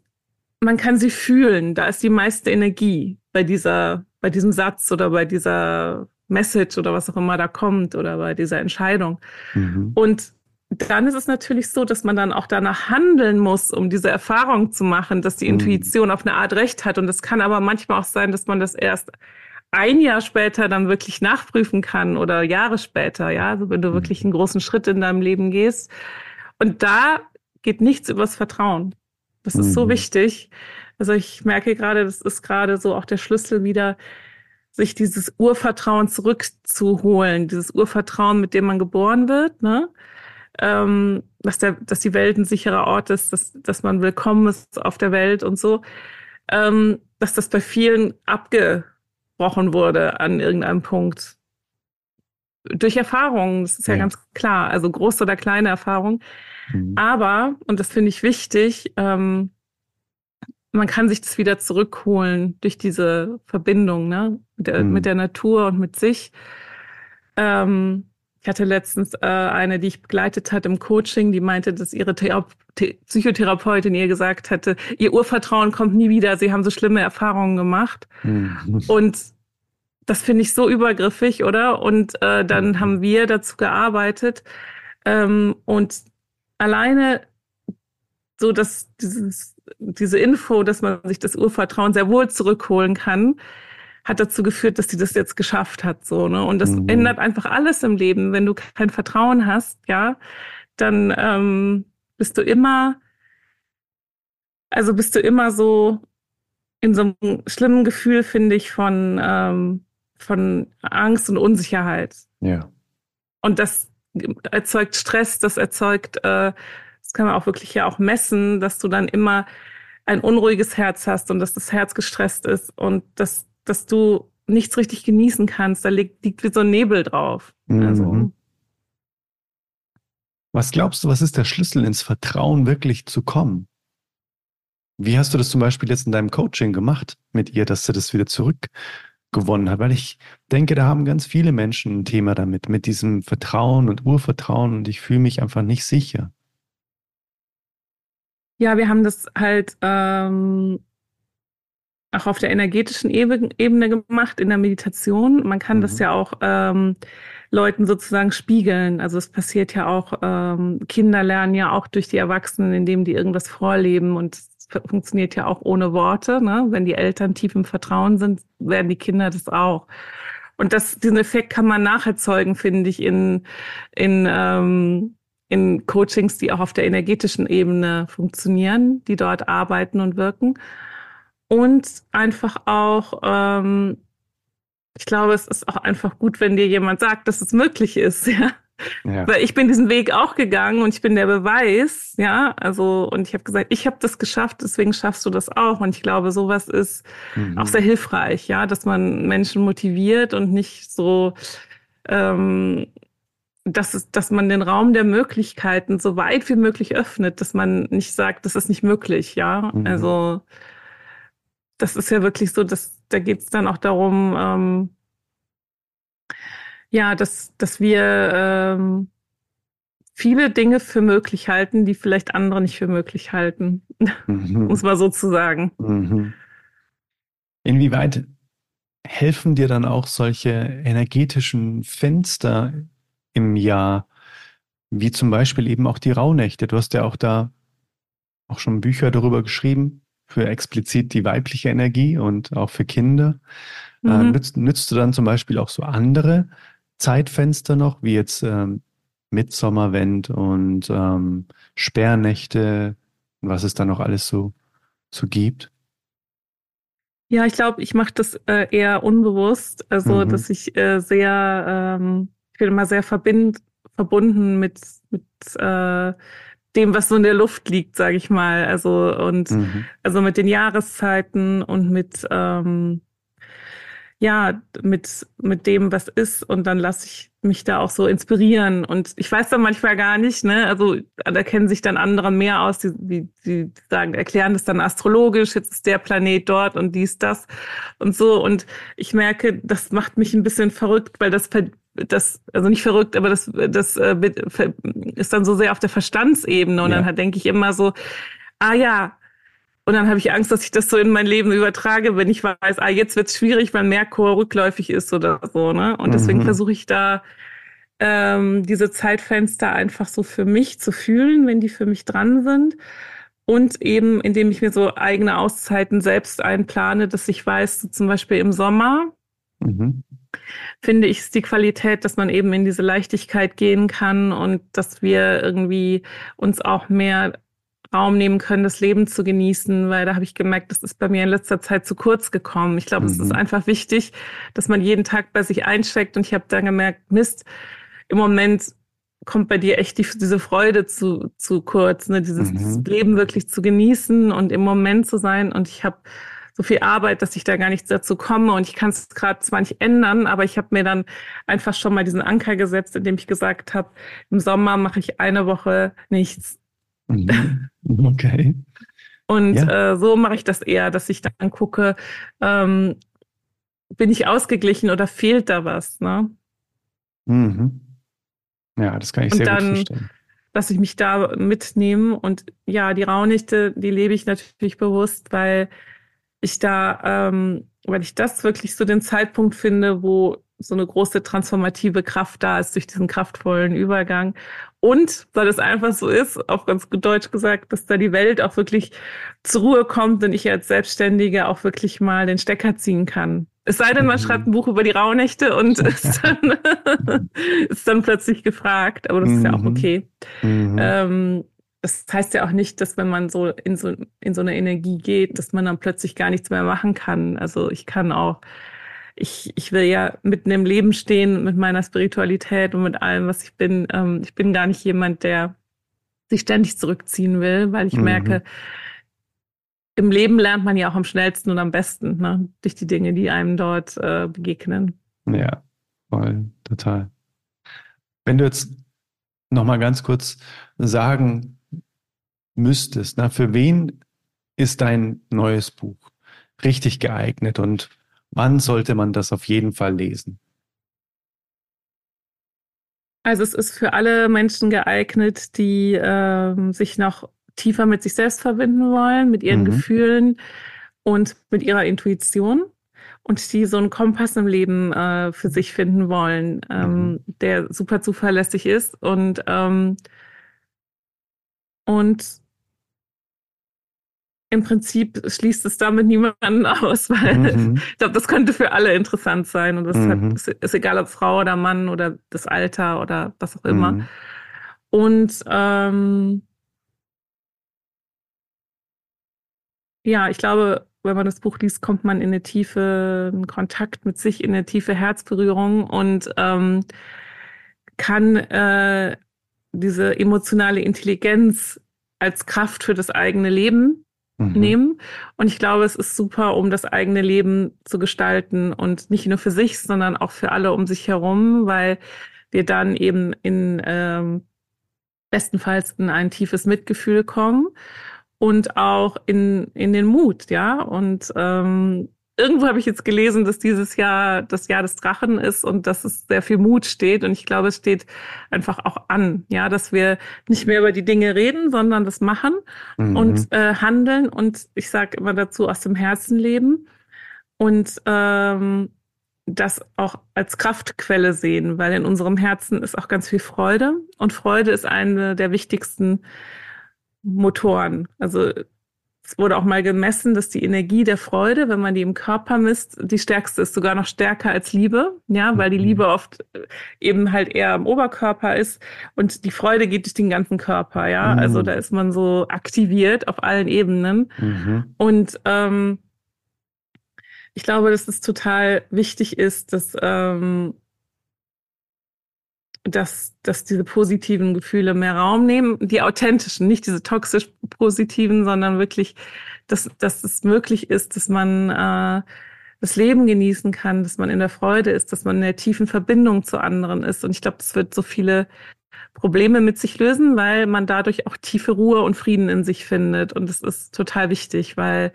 man kann sie fühlen, da ist die meiste Energie bei dieser, bei diesem Satz oder bei dieser Message oder was auch immer da kommt oder bei dieser Entscheidung. -hmm. Und dann ist es natürlich so, dass man dann auch danach handeln muss, um diese Erfahrung zu machen, dass die mhm. Intuition auf eine Art recht hat. Und es kann aber manchmal auch sein, dass man das erst ein Jahr später dann wirklich nachprüfen kann oder Jahre später, ja, also wenn du mhm. wirklich einen großen Schritt in deinem Leben gehst. Und da geht nichts übers Vertrauen. Das ist mhm. so wichtig. Also ich merke gerade, das ist gerade so auch der Schlüssel wieder, sich dieses Urvertrauen zurückzuholen, dieses Urvertrauen, mit dem man geboren wird, ne? Ähm, dass, der, dass die Welt ein sicherer Ort ist, dass, dass man willkommen ist auf der Welt und so, ähm, dass das bei vielen abgebrochen wurde an irgendeinem Punkt. Durch Erfahrungen, das ist ja, ja ganz klar, also große oder kleine Erfahrungen. Mhm. Aber, und das finde ich wichtig, ähm, man kann sich das wieder zurückholen durch diese Verbindung ne? mit, der, mhm. mit der Natur und mit sich. Ähm, ich hatte letztens äh, eine, die ich begleitet hat im Coaching, die meinte, dass ihre Thera Psychotherapeutin ihr gesagt hatte, ihr Urvertrauen kommt nie wieder, sie haben so schlimme Erfahrungen gemacht. Mhm. Und das finde ich so übergriffig, oder? Und äh, dann mhm. haben wir dazu gearbeitet. Ähm, und alleine so, dass dieses, diese Info, dass man sich das Urvertrauen sehr wohl zurückholen kann, hat dazu geführt, dass sie das jetzt geschafft hat, so, ne? Und das mhm. ändert einfach alles im Leben. Wenn du kein Vertrauen hast, ja, dann ähm, bist du immer, also bist du immer so in so einem schlimmen Gefühl, finde ich, von, ähm, von Angst und Unsicherheit. Ja. Und das erzeugt Stress, das erzeugt, äh, das kann man auch wirklich ja auch messen, dass du dann immer ein unruhiges Herz hast und dass das Herz gestresst ist und das dass du nichts richtig genießen kannst. Da liegt, liegt wie so ein Nebel drauf. Mhm. Also. Was glaubst du, was ist der Schlüssel ins Vertrauen wirklich zu kommen? Wie hast du das zum Beispiel jetzt in deinem Coaching gemacht mit ihr, dass sie das wieder zurückgewonnen hat? Weil ich denke, da haben ganz viele Menschen ein Thema damit, mit diesem Vertrauen und Urvertrauen und ich fühle mich einfach nicht sicher. Ja, wir haben das halt ähm, auch auf der energetischen Ebene gemacht, in der Meditation. Man kann mhm. das ja auch ähm, Leuten sozusagen spiegeln. Also es passiert ja auch, ähm, Kinder lernen ja auch durch die Erwachsenen, indem die irgendwas vorleben und es funktioniert ja auch ohne Worte. Ne? Wenn die Eltern tief im Vertrauen sind, werden die Kinder das auch. Und das, diesen Effekt kann man nacherzeugen, finde ich, in, in, ähm, in Coachings, die auch auf der energetischen Ebene funktionieren, die dort arbeiten und wirken und einfach auch ähm, ich glaube, es ist auch einfach gut, wenn dir jemand sagt, dass es möglich ist, ja. Ja. Weil ich bin diesen Weg auch gegangen und ich bin der Beweis, ja, also und ich habe gesagt, ich habe das geschafft, deswegen schaffst du das auch und ich glaube, sowas ist mhm. auch sehr hilfreich, ja, dass man Menschen motiviert und nicht so, ähm, dass es, dass man den Raum der Möglichkeiten so weit wie möglich öffnet, dass man nicht sagt, das ist nicht möglich, ja, mhm. also das ist ja wirklich so, dass da geht es dann auch darum. Ähm, ja, dass, dass wir ähm, viele Dinge für möglich halten, die vielleicht andere nicht für möglich halten, mhm. muss man so zu sagen. Mhm. Inwieweit helfen dir dann auch solche energetischen Fenster im Jahr, wie zum Beispiel eben auch die Rauhnächte? Du hast ja auch da auch schon Bücher darüber geschrieben, für explizit die weibliche Energie und auch für Kinder. Äh, mhm. Äh, nützt, nützt du dann zum Beispiel auch so andere Zeitfenster noch, wie jetzt ähm, Mitsommerwend und ähm, Sperrnächte und was es da noch alles so, so gibt? Ja, ich glaube, ich mache das äh, eher unbewusst. Also, mhm. dass ich äh, sehr, ähm, ich bin immer sehr verbind, verbunden mit, mit äh, dem, was so in der Luft liegt, sage ich mal. Also und mhm. also mit den Jahreszeiten und mit ähm, ja, mit, mit dem, was ist. Und dann lasse ich mich da auch so inspirieren. Und ich weiß dann manchmal gar nicht, ne, also da kennen sich dann andere mehr aus, die, die, die sagen, erklären das dann astrologisch, jetzt ist der Planet dort und dies, das und so. Und ich merke, das macht mich ein bisschen verrückt, weil das das, also nicht verrückt, aber das, das äh, ist dann so sehr auf der Verstandsebene. Und ja. dann denke ich immer so, ah ja, und dann habe ich Angst, dass ich das so in mein Leben übertrage, wenn ich weiß, ah, jetzt wird es schwierig, weil Merkur rückläufig ist oder so. Ne? Und deswegen mhm. versuche ich da ähm, diese Zeitfenster einfach so für mich zu fühlen, wenn die für mich dran sind. Und eben, indem ich mir so eigene Auszeiten selbst einplane, dass ich weiß, so zum Beispiel im Sommer, mhm. finde ich, ist die Qualität, dass man eben in diese Leichtigkeit gehen kann und dass wir irgendwie uns auch mehr Raum nehmen können, das Leben zu genießen, weil da habe ich gemerkt, das ist bei mir in letzter Zeit zu kurz gekommen. Ich glaube, mhm. es ist mhm. einfach wichtig, dass man jeden Tag bei sich einsteckt und ich habe dann gemerkt, Mist, im Moment kommt bei dir echt die, diese Freude zu, zu kurz, ne? dieses mhm. Leben wirklich zu genießen und im Moment zu sein. Und ich habe so viel Arbeit, dass ich da gar nicht dazu komme. Und ich kann es gerade zwar nicht ändern, aber ich habe mir dann einfach schon mal diesen Anker gesetzt, indem ich gesagt habe, im Sommer mache ich eine Woche nichts. Mhm. Okay. Und ja. äh, so mache ich das eher, dass ich dann gucke, ähm, bin ich ausgeglichen oder fehlt da was? Ne? Mhm. Ja, das kann ich und sehr dann, gut verstehen. Dass ich mich da mitnehme und ja, die Raunichte, die lebe ich natürlich bewusst, weil ich da, ähm, weil ich das wirklich so den Zeitpunkt finde, wo so eine große transformative Kraft da ist durch diesen kraftvollen Übergang. Und weil es einfach so ist, auf ganz gut Deutsch gesagt, dass da die Welt auch wirklich zur Ruhe kommt und ich als Selbstständige auch wirklich mal den Stecker ziehen kann. Es sei denn, man mhm. schreibt ein Buch über die Rauhnächte und ist dann, ist dann plötzlich gefragt, aber das ist ja auch mhm. okay. Mhm. Ähm, das heißt ja auch nicht, dass wenn man so in so in so eine Energie geht, dass man dann plötzlich gar nichts mehr machen kann. Also ich kann auch ich, ich will ja mitten im Leben stehen mit meiner Spiritualität und mit allem, was ich bin. Ähm, ich bin gar nicht jemand, der sich ständig zurückziehen will, weil ich mhm. merke, im Leben lernt man ja auch am schnellsten und am besten, ne? durch die Dinge, die einem dort äh, begegnen. Ja, voll, total. Wenn du jetzt nochmal ganz kurz sagen müsstest, na, für wen ist dein neues Buch richtig geeignet und Wann sollte man das auf jeden Fall lesen? Also es ist für alle Menschen geeignet, die ähm, sich noch tiefer mit sich selbst verbinden wollen, mit ihren mhm. Gefühlen und mit ihrer Intuition und die so einen Kompass im Leben äh, für sich finden wollen, ähm, mhm. der super zuverlässig ist und ähm, und im Prinzip schließt es damit niemanden aus, weil mhm. ich glaube, das könnte für alle interessant sein. Und das mhm. hat, ist, egal, ob Frau oder Mann oder das Alter oder was auch immer. Mhm. Und ähm, Ja, ich glaube, wenn man das Buch liest, kommt man in eine tiefe in Kontakt mit sich, in eine tiefe Herzberührung und ähm, kann äh, diese emotionale Intelligenz als Kraft für das eigene Leben mhm. nehmen. Und ich glaube, es ist super, um das eigene Leben zu gestalten und nicht nur für sich, sondern auch für alle um sich herum, weil wir dann eben in ähm, bestenfalls in ein tiefes Mitgefühl kommen und auch in, in den Mut, ja. Und ähm, irgendwo habe ich jetzt gelesen, dass dieses Jahr das Jahr des Drachen ist und dass es sehr viel Mut steht. Und ich glaube, es steht einfach auch an, ja, dass wir nicht mehr über die Dinge reden, sondern das machen mhm. und äh, handeln. Und ich sage immer dazu, aus dem Herzen leben. Und ähm, das auch als Kraftquelle sehen, weil in unserem Herzen ist auch ganz viel Freude. Und Freude ist eine der wichtigsten Motoren. Also es wurde auch mal gemessen, dass die Energie der Freude, wenn man die im Körper misst, die stärkste ist, sogar noch stärker als Liebe, ja, weil die mhm. Liebe oft äh, eben halt eher im Oberkörper ist und die Freude geht durch den ganzen Körper, ja. Mhm. Also da ist man so aktiviert auf allen Ebenen. Mhm. Und ähm, ich glaube, dass es total wichtig ist, dass ähm, dass, dass diese positiven Gefühle mehr Raum nehmen, die authentischen, nicht diese toxisch positiven, sondern wirklich, dass, dass es möglich ist, dass man äh, das Leben genießen kann, dass man in der Freude ist, dass man in der tiefen Verbindung zu anderen ist. Und ich glaube, das wird so viele Probleme mit sich lösen, weil man dadurch auch tiefe Ruhe und Frieden in sich findet. Und das ist total wichtig, weil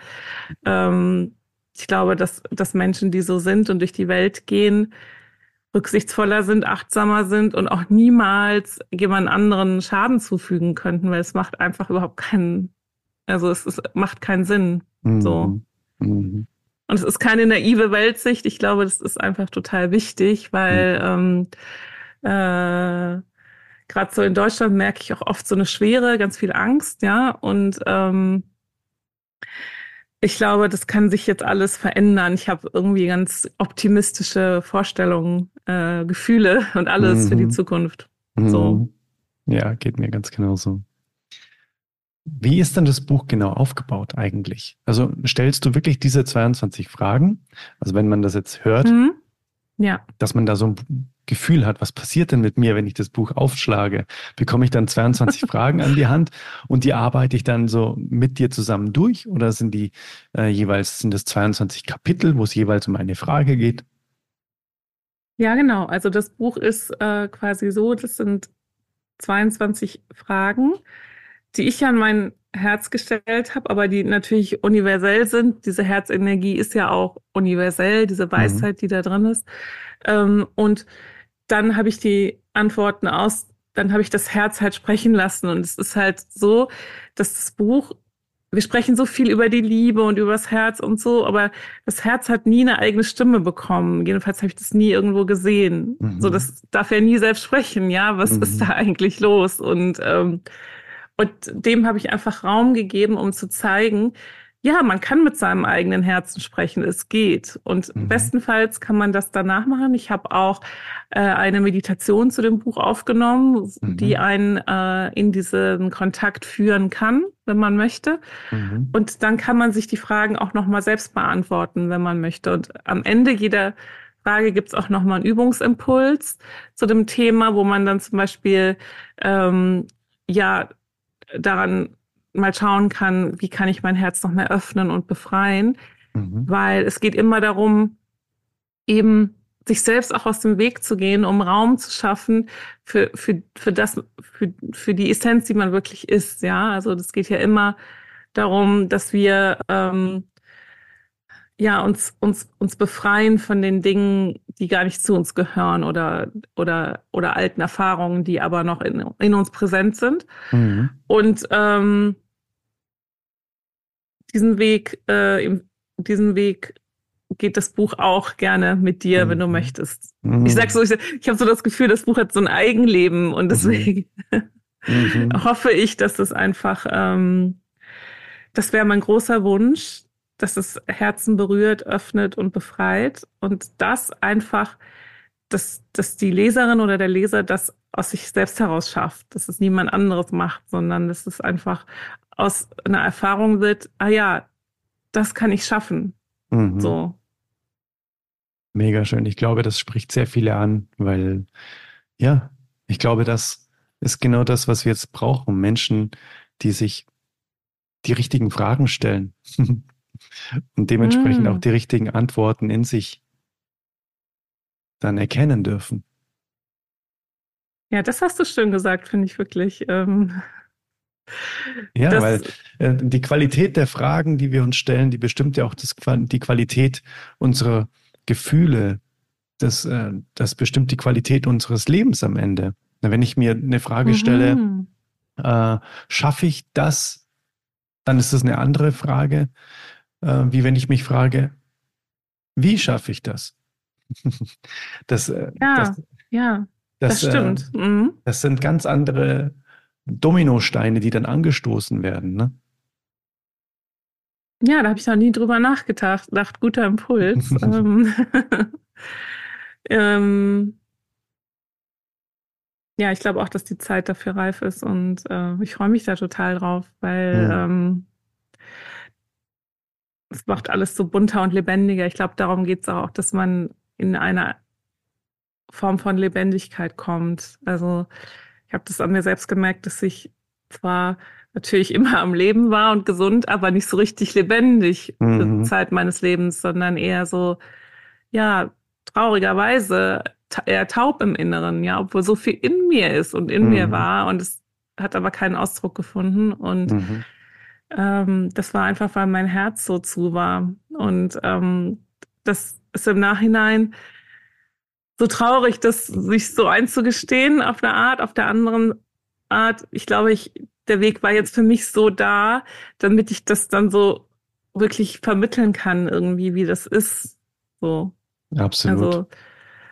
ähm, ich glaube, dass, dass Menschen, die so sind und durch die Welt gehen, rücksichtsvoller sind, achtsamer sind und auch niemals jemand anderen Schaden zufügen könnten, weil es macht einfach überhaupt keinen, also es ist, macht keinen Sinn. Mhm. So. Mhm. Und es ist keine naive Weltsicht. Ich glaube, das ist einfach total wichtig, weil mhm. ähm, äh, gerade so in Deutschland merke ich auch oft so eine Schwere, ganz viel Angst, ja. Und ähm, ich glaube, das kann sich jetzt alles verändern. Ich habe irgendwie ganz optimistische Vorstellungen, äh, Gefühle und alles mhm. für die mhm. Zukunft. So. Mhm. Ja, geht mir ganz genauso. Wie ist denn das Buch genau aufgebaut eigentlich? Also stellst du wirklich diese 22 Fragen? Also wenn man das jetzt hört, mhm. Ja. dass man da so ein Gefühl hat, was passiert denn mit mir, wenn ich das Buch aufschlage? Bekomme ich dann 22 Fragen an die Hand und die arbeite ich dann so mit dir zusammen durch? Oder sind die äh, jeweils, sind das 22 Kapitel, wo es jeweils um eine Frage geht? Ja, genau. Also das Buch ist äh, quasi so, das sind 22 Fragen, die ich an mein Herz gestellt habe, aber die natürlich universell sind. Diese Herzenergie ist ja auch universell, diese mhm. Weisheit, mhm. die da drin ist. Ähm, und dann habe ich die Antworten aus, dann habe ich das Herz halt sprechen lassen. Und es ist halt so, dass das Buch, wir sprechen so viel über die Liebe und über das Herz und so, aber das Herz hat nie eine eigene Stimme bekommen. Jedenfalls habe ich das nie irgendwo gesehen. Mhm. So, das darf ja nie selbst sprechen, ja. Was mhm. ist da eigentlich los? Und, ähm, und dem habe ich einfach Raum gegeben, um zu zeigen, ja, man kann mit seinem eigenen Herzen sprechen, es geht. Und mhm. bestenfalls kann man das danach machen. Ich habe auch äh, eine Meditation zu dem Buch aufgenommen, mhm. die einen äh, in diesen Kontakt führen kann, wenn man möchte. Mhm. Und dann kann man sich die Fragen auch nochmal selbst beantworten, wenn man möchte. Und am Ende jeder Frage gibt es auch nochmal einen Übungsimpuls zu dem Thema, wo man dann zum Beispiel ähm, ja daran mal schauen kann, wie kann ich mein Herz noch mehr öffnen und befreien. Mhm. Weil es geht immer darum, eben sich selbst auch aus dem Weg zu gehen, um Raum zu schaffen für, für, für das, für, für die Essenz, die man wirklich ist. Ja, also das geht ja immer darum, dass wir ähm, ja uns, uns, uns befreien von den Dingen, die gar nicht zu uns gehören oder, oder, oder alten Erfahrungen, die aber noch in, in uns präsent sind. Mhm. Und ähm, diesen Weg, äh, diesen Weg geht das Buch auch gerne mit dir, mhm. wenn du mhm. möchtest. Mhm. Ich sag so, ich, ich habe so das Gefühl, das Buch hat so ein Eigenleben und mhm. deswegen mhm. hoffe ich, dass das einfach, ähm, das wäre mein großer Wunsch, dass es Herzen berührt, öffnet und befreit und das einfach, dass, dass die Leserin oder der Leser das aus sich selbst heraus schafft, dass es niemand anderes macht, sondern dass es einfach aus einer Erfahrung wird, ah ja, das kann ich schaffen. Mhm. So. Mega schön. Ich glaube, das spricht sehr viele an, weil, ja, ich glaube, das ist genau das, was wir jetzt brauchen. Menschen, die sich die richtigen Fragen stellen und dementsprechend mm. auch die richtigen Antworten in sich dann erkennen dürfen. Ja, das hast du schön gesagt, finde ich wirklich. Ähm, ja, das, weil äh, die Qualität der Fragen, die wir uns stellen, die bestimmt ja auch das, die Qualität unserer Gefühle. Das, äh, das bestimmt die Qualität unseres Lebens am Ende. Wenn ich mir eine Frage stelle, mhm. äh, schaffe ich das, dann ist das eine andere Frage, äh, wie wenn ich mich frage, wie schaffe ich das? das, äh, ja, das, ja, das, das äh, stimmt. Mhm. Das sind ganz andere Dominosteine, die dann angestoßen werden. Ne? Ja, da habe ich noch nie drüber nachgedacht. Dacht, guter Impuls. ähm, ähm, ja, ich glaube auch, dass die Zeit dafür reif ist und äh, ich freue mich da total drauf, weil ja. ähm, es macht alles so bunter und lebendiger. Ich glaube, darum geht es auch, dass man in eine Form von Lebendigkeit kommt. Also ich habe das an mir selbst gemerkt, dass ich zwar natürlich immer am Leben war und gesund, aber nicht so richtig lebendig mhm. zur Zeit meines Lebens, sondern eher so, ja, traurigerweise eher taub im Inneren, ja, obwohl so viel in mir ist und in mhm. mir war und es hat aber keinen Ausdruck gefunden und mhm. Ähm, das war einfach, weil mein Herz so zu war und ähm, das ist im Nachhinein so traurig, das sich so einzugestehen auf eine Art, auf der anderen Art. Ich glaube, ich der Weg war jetzt für mich so da, damit ich das dann so wirklich vermitteln kann, irgendwie, wie das ist. So. Absolut. Also,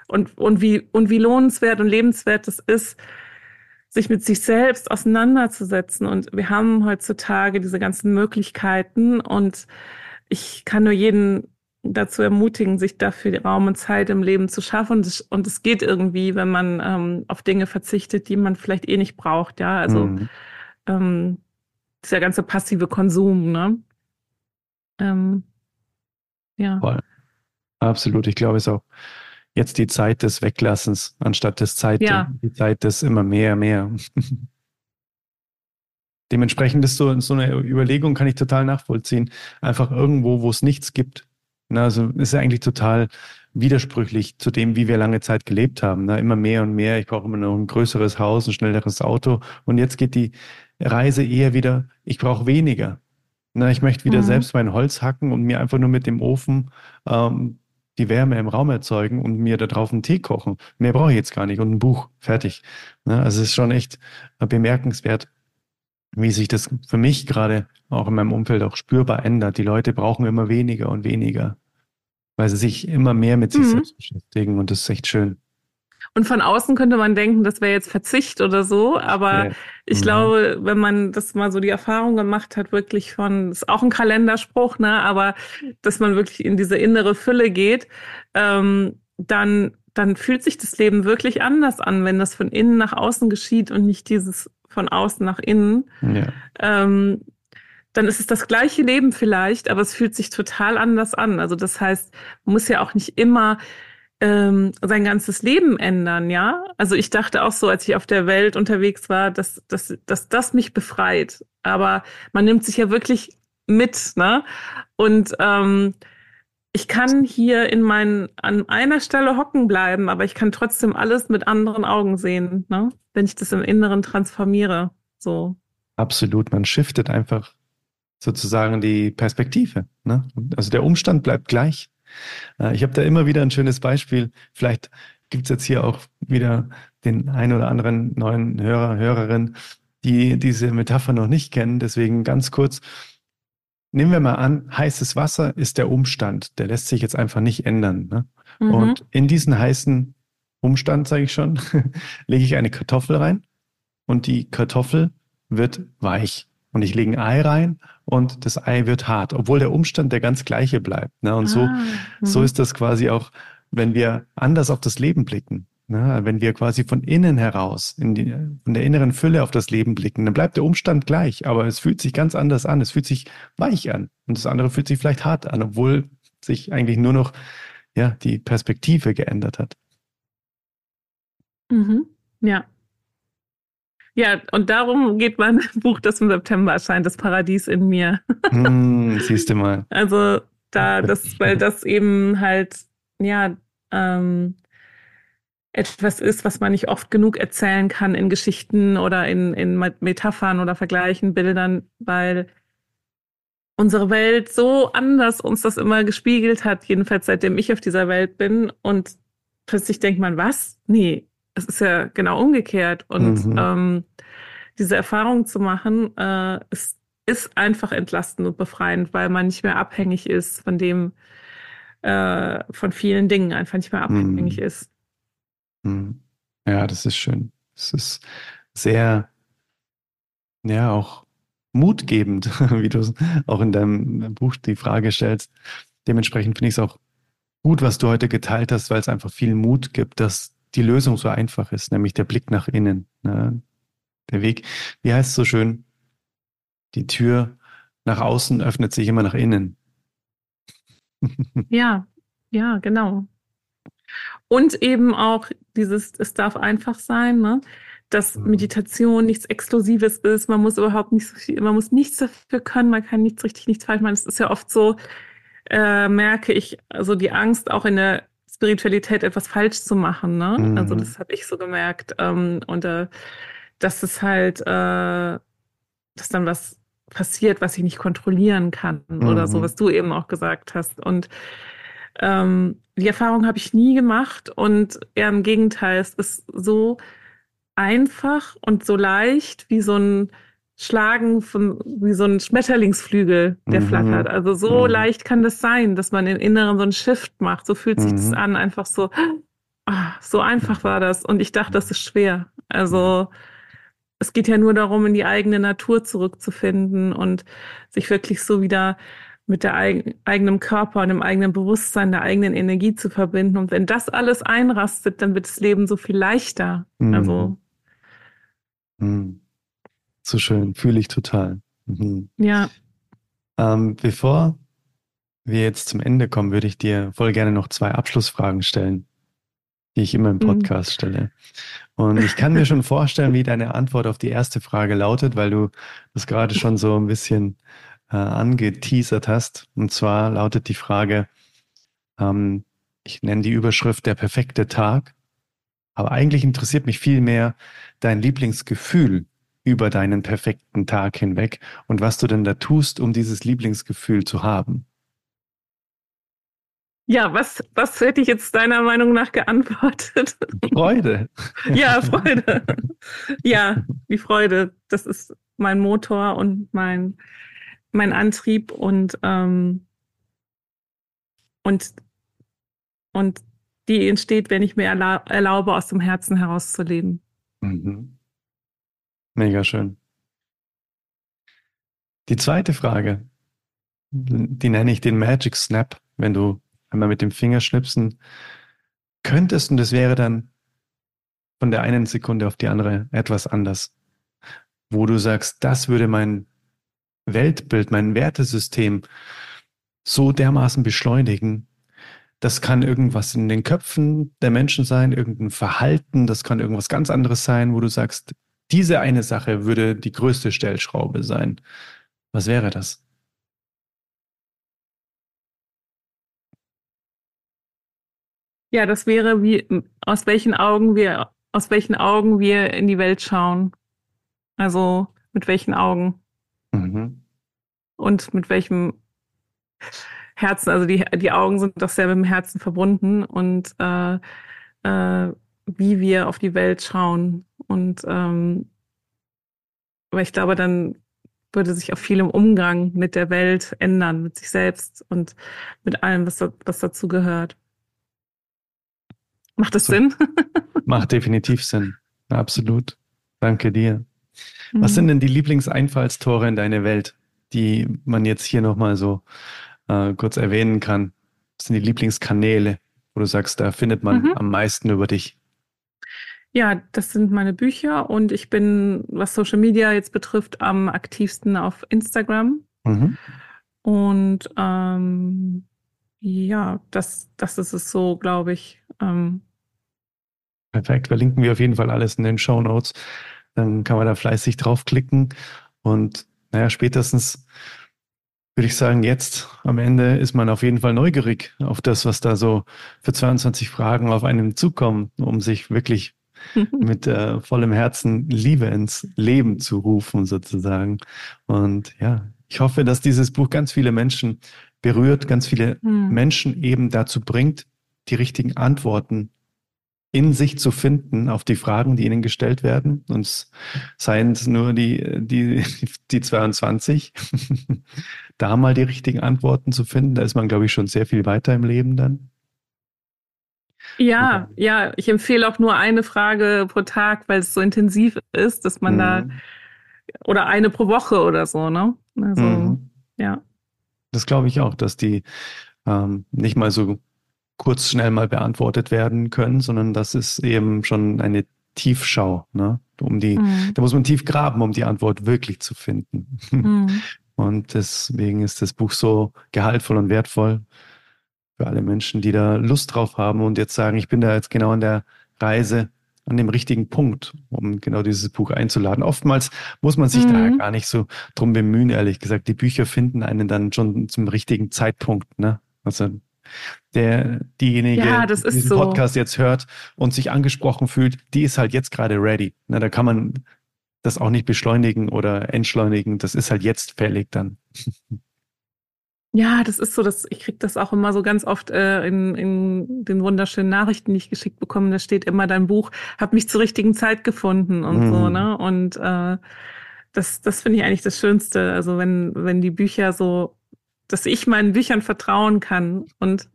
und, und wie, und wie lohnenswert und lebenswert es ist, sich mit sich selbst auseinanderzusetzen. Und wir haben heutzutage diese ganzen Möglichkeiten und ich kann nur jeden dazu ermutigen, sich dafür Raum und Zeit im Leben zu schaffen. Und es, und es geht irgendwie, wenn man ähm, auf Dinge verzichtet, die man vielleicht eh nicht braucht. Ja, also mhm ähm, dieser ganze passive Konsum, ne? Ähm, ja. Voll. Absolut. Ich glaube, es auch jetzt die Zeit des Weglassens, anstatt des Zeit, ja. die Zeit des immer mehr, mehr. Dementsprechend ist so, so eine Überlegung, kann ich total nachvollziehen. Einfach irgendwo, wo es nichts gibt. Na, also ist ja eigentlich total widersprüchlich zu dem, wie wir lange Zeit gelebt haben. Na, immer mehr und mehr. Ich brauche immer noch ein größeres Haus, ein schnelleres Auto. Und jetzt geht die, Reise eher wieder, ich brauche weniger. Na, ich möchte wieder mhm. selbst mein Holz hacken und mir einfach nur mit dem Ofen ähm, die Wärme im Raum erzeugen und mir da drauf einen Tee kochen. Mehr brauche ich jetzt gar nicht und ein Buch, fertig. Na, also es ist schon echt bemerkenswert, wie sich das für mich gerade auch in meinem Umfeld auch spürbar ändert. Die Leute brauchen immer weniger und weniger, weil sie sich immer mehr mit sich mhm. selbst beschäftigen und das ist echt schön. Und von außen könnte man denken, das wäre jetzt Verzicht oder so, aber ja. ich mhm. glaube, wenn man das mal so die Erfahrung gemacht hat, wirklich von, ist auch ein Kalenderspruch, ne, aber dass man wirklich in diese innere Fülle geht, ähm, dann, dann fühlt sich das Leben wirklich anders an, wenn das von innen nach außen geschieht und nicht dieses von außen nach innen. Ja. Ähm, dann ist es das gleiche Leben vielleicht, aber es fühlt sich total anders an. Also das heißt, man muss ja auch nicht immer ähm, sein ganzes Leben ändern, ja. Also ich dachte auch so, als ich auf der Welt unterwegs war, dass, dass, dass das mich befreit. Aber man nimmt sich ja wirklich mit, ne? Und ähm, ich kann hier in meinen, an einer Stelle hocken bleiben, aber ich kann trotzdem alles mit anderen Augen sehen, ne? Wenn ich das im Inneren transformiere. So. Absolut. Man shiftet einfach sozusagen die Perspektive. Ne? Also der Umstand bleibt gleich, ich habe da immer wieder ein schönes Beispiel. Vielleicht gibt es jetzt hier auch wieder den ein oder anderen neuen Hörer, Hörerin, die diese Metapher noch nicht kennen. Deswegen ganz kurz. Nehmen wir mal an, heißes Wasser ist der Umstand. Der lässt sich jetzt einfach nicht ändern. Ne? Mhm. Und in diesen heißen Umstand, sage ich schon, lege ich eine Kartoffel rein und die Kartoffel wird weich und ich lege ein Ei rein und das Ei wird hart, obwohl der Umstand der ganz gleiche bleibt. Ne? Und ah, so, so mhm. ist das quasi auch, wenn wir anders auf das Leben blicken. Na, wenn wir quasi von innen heraus, in, die, in der inneren Fülle auf das Leben blicken, dann bleibt der Umstand gleich, aber es fühlt sich ganz anders an. Es fühlt sich weich an und das andere fühlt sich vielleicht hart an, obwohl sich eigentlich nur noch ja, die Perspektive geändert hat. Mhm. Ja. Ja, und darum geht mein Buch, das im September erscheint, Das Paradies in mir. Mm, siehst du mal. Also da, das, weil das eben halt, ja, ähm, etwas ist, was man nicht oft genug erzählen kann in Geschichten oder in, in Metaphern oder Vergleichen, Bildern, weil unsere Welt so anders uns das immer gespiegelt hat, jedenfalls seitdem ich auf dieser Welt bin. Und plötzlich denkt man, was? Nee, es ist ja genau umgekehrt. Und mhm. ähm, diese Erfahrung zu machen, äh, ist, ist einfach entlastend und befreiend, weil man nicht mehr abhängig ist von dem, äh, von vielen Dingen, einfach nicht mehr abhängig mhm. ist. Mhm. Ja, das ist schön. Es ist sehr, ja, auch mutgebend, wie du auch in deinem Buch die Frage stellst. Dementsprechend finde ich es auch gut, was du heute geteilt hast, weil es einfach viel Mut gibt, dass die Lösung so einfach ist, nämlich der Blick nach innen. Ne? Der Weg, wie heißt es so schön? Die Tür nach außen öffnet sich immer nach innen. Ja, ja, genau. Und eben auch dieses, es darf einfach sein, ne? dass mhm. Meditation nichts Exklusives ist. Man muss überhaupt nicht so viel, man muss nichts dafür können, man kann nichts richtig, nichts falsch machen. Es ist ja oft so, äh, merke ich, also die Angst auch in der Spiritualität etwas falsch zu machen. Ne? Mhm. Also das habe ich so gemerkt. Ähm, und äh, dass es halt, äh, dass dann was passiert, was ich nicht kontrollieren kann mhm. oder so, mhm. was du eben auch gesagt hast. Und ähm, die Erfahrung habe ich nie gemacht und eher im Gegenteil, es ist so einfach und so leicht wie so ein Schlagen von wie so ein Schmetterlingsflügel, der mhm. flattert. Also so mhm. leicht kann das sein, dass man im Inneren so einen Shift macht. So fühlt sich mhm. das an, einfach so. Ah, so einfach war das. Und ich dachte, das ist schwer. Also es geht ja nur darum, in die eigene Natur zurückzufinden und sich wirklich so wieder mit der eig eigenen Körper und dem eigenen Bewusstsein, der eigenen Energie zu verbinden. Und wenn das alles einrastet, dann wird das Leben so viel leichter. Mhm. Also. Mhm. So schön, fühle ich total. Mhm. Ja. Ähm, bevor wir jetzt zum Ende kommen, würde ich dir voll gerne noch zwei Abschlussfragen stellen, die ich immer im mhm. Podcast mhm. stelle. Und ich kann mir schon vorstellen, wie deine Antwort auf die erste Frage lautet, weil du das gerade schon so ein bisschen äh, angeteasert hast. Und zwar lautet die Frage, ähm, ich nenne die Überschrift der perfekte Tag, aber eigentlich interessiert mich viel mehr dein Lieblingsgefühl über deinen perfekten Tag hinweg und was du denn da tust, um dieses Lieblingsgefühl zu haben. Ja, was, was hätte ich jetzt deiner Meinung nach geantwortet? Freude. ja, Freude. Ja, die Freude. Das ist mein Motor und mein, mein Antrieb und, ähm, und, und die entsteht, wenn ich mir erlaube, aus dem Herzen herauszuleben. Mhm. Mega schön. Die zweite Frage, die nenne ich den Magic Snap, wenn du einmal mit dem Finger schnipsen könntest und es wäre dann von der einen Sekunde auf die andere etwas anders, wo du sagst, das würde mein Weltbild, mein Wertesystem so dermaßen beschleunigen. Das kann irgendwas in den Köpfen der Menschen sein, irgendein Verhalten, das kann irgendwas ganz anderes sein, wo du sagst, diese eine Sache würde die größte Stellschraube sein. Was wäre das? Ja, das wäre wie aus welchen Augen wir aus welchen Augen wir in die Welt schauen. Also mit welchen Augen mhm. und mit welchem Herzen. Also die die Augen sind doch sehr mit dem Herzen verbunden und äh, äh, wie wir auf die Welt schauen. Und ähm, weil ich glaube, dann würde sich auch viel im Umgang mit der Welt ändern, mit sich selbst und mit allem, was, da, was dazu gehört. Macht das so, Sinn? macht definitiv Sinn. Absolut. Danke dir. Mhm. Was sind denn die Lieblingseinfallstore in deine Welt, die man jetzt hier nochmal so äh, kurz erwähnen kann? Was sind die Lieblingskanäle, wo du sagst, da findet man mhm. am meisten über dich? Ja, das sind meine Bücher und ich bin, was Social Media jetzt betrifft, am aktivsten auf Instagram. Mhm. Und ähm, ja, das, das ist es so, glaube ich. Ähm, Perfekt. Verlinken wir auf jeden Fall alles in den Show Notes. Dann kann man da fleißig draufklicken. Und naja, spätestens würde ich sagen, jetzt am Ende ist man auf jeden Fall neugierig auf das, was da so für 22 Fragen auf einem zukommen, um sich wirklich mit äh, vollem Herzen Liebe ins Leben zu rufen, sozusagen. Und ja, ich hoffe, dass dieses Buch ganz viele Menschen berührt, ganz viele mhm. Menschen eben dazu bringt, die richtigen Antworten in sich zu finden auf die Fragen, die ihnen gestellt werden. Und seien es nur die, die, die 22, da mal die richtigen Antworten zu finden. Da ist man, glaube ich, schon sehr viel weiter im Leben dann. Ja, ja, ich empfehle auch nur eine Frage pro Tag, weil es so intensiv ist, dass man mhm. da oder eine pro Woche oder so, ne? Also, mhm. ja. Das glaube ich auch, dass die ähm, nicht mal so kurz schnell mal beantwortet werden können, sondern das ist eben schon eine Tiefschau, ne? Um die, mhm. da muss man tief graben, um die Antwort wirklich zu finden. Mhm. Und deswegen ist das Buch so gehaltvoll und wertvoll für alle Menschen, die da Lust drauf haben und jetzt sagen, ich bin da jetzt genau an der Reise, an dem richtigen Punkt, um genau dieses Buch einzuladen. Oftmals muss man sich mhm. da gar nicht so drum bemühen, ehrlich gesagt. Die Bücher finden einen dann schon zum richtigen Zeitpunkt, ne? Also der, diejenige, ja, die diesen so. Podcast jetzt hört und sich angesprochen fühlt, die ist halt jetzt gerade ready. Na, da kann man das auch nicht beschleunigen oder entschleunigen. Das ist halt jetzt fällig dann. Ja, das ist so, dass ich kriege das auch immer so ganz oft äh, in, in den wunderschönen Nachrichten, die ich geschickt bekomme. Da steht immer dein Buch, hat mich zur richtigen Zeit gefunden und mm. so, ne? Und äh, das, das finde ich eigentlich das Schönste. Also wenn, wenn die Bücher so dass ich meinen Büchern vertrauen kann und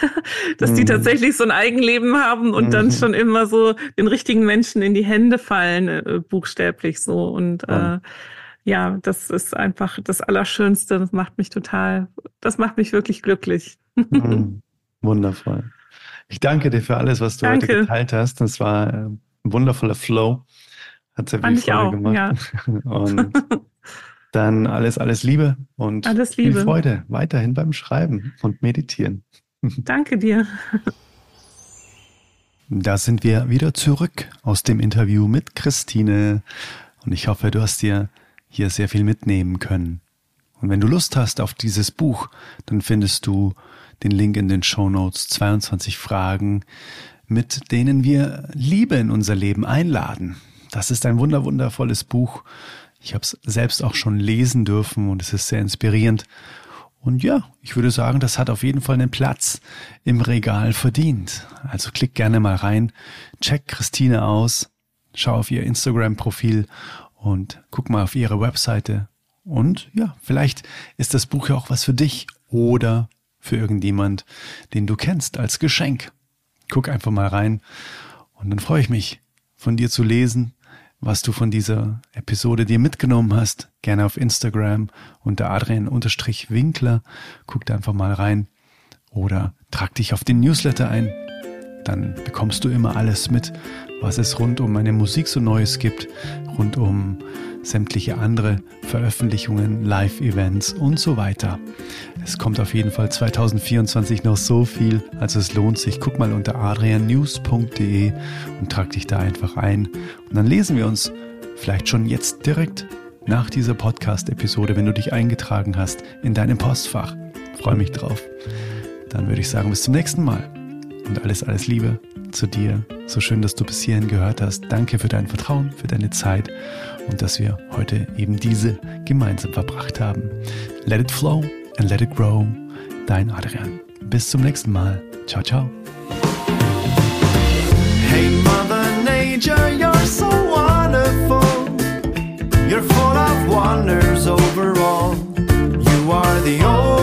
dass die mhm. tatsächlich so ein Eigenleben haben und dann mhm. schon immer so den richtigen Menschen in die Hände fallen, äh, buchstäblich so. Und äh, ja, das ist einfach das Allerschönste. Das macht mich total, das macht mich wirklich glücklich. Mhm. Wundervoll. Ich danke dir für alles, was du danke. heute geteilt hast. Das war äh, ein wundervoller Flow. Hat sehr viel Freude gemacht. Ja. und Dann alles, alles Liebe und alles Liebe. viel Freude weiterhin beim Schreiben und Meditieren. Danke dir. Da sind wir wieder zurück aus dem Interview mit Christine und ich hoffe, du hast dir hier sehr viel mitnehmen können. Und wenn du Lust hast auf dieses Buch, dann findest du den Link in den Show Notes 22 Fragen, mit denen wir Liebe in unser Leben einladen. Das ist ein wunder wundervolles Buch, ich habe es selbst auch schon lesen dürfen und es ist sehr inspirierend. Und ja, ich würde sagen, das hat auf jeden Fall einen Platz im Regal verdient. Also klick gerne mal rein, check Christine aus, schau auf ihr Instagram-Profil und guck mal auf ihre Webseite. Und ja, vielleicht ist das Buch ja auch was für dich oder für irgendjemand, den du kennst als Geschenk. Guck einfach mal rein und dann freue ich mich, von dir zu lesen was du von dieser Episode dir mitgenommen hast. Gerne auf Instagram unter Adrian-Winkler. Guck da einfach mal rein. Oder trag dich auf den Newsletter ein. Dann bekommst du immer alles mit, was es rund um meine Musik so Neues gibt, rund um sämtliche andere Veröffentlichungen, Live-Events und so weiter. Es kommt auf jeden Fall 2024 noch so viel, also es lohnt sich. Guck mal unter adriannews.de und trag dich da einfach ein. Und dann lesen wir uns vielleicht schon jetzt direkt nach dieser Podcast-Episode, wenn du dich eingetragen hast, in deinem Postfach. freue mich drauf. Dann würde ich sagen, bis zum nächsten Mal und alles, alles Liebe zu dir. So schön, dass du bis hierhin gehört hast. Danke für dein Vertrauen, für deine Zeit und dass wir heute eben diese gemeinsam verbracht haben. Let it flow and let it grow. Dein Adrian. Bis zum nächsten Mal. Ciao, ciao. Hey Mother Nature, you're so wonderful. You're full of wonders overall. You are the only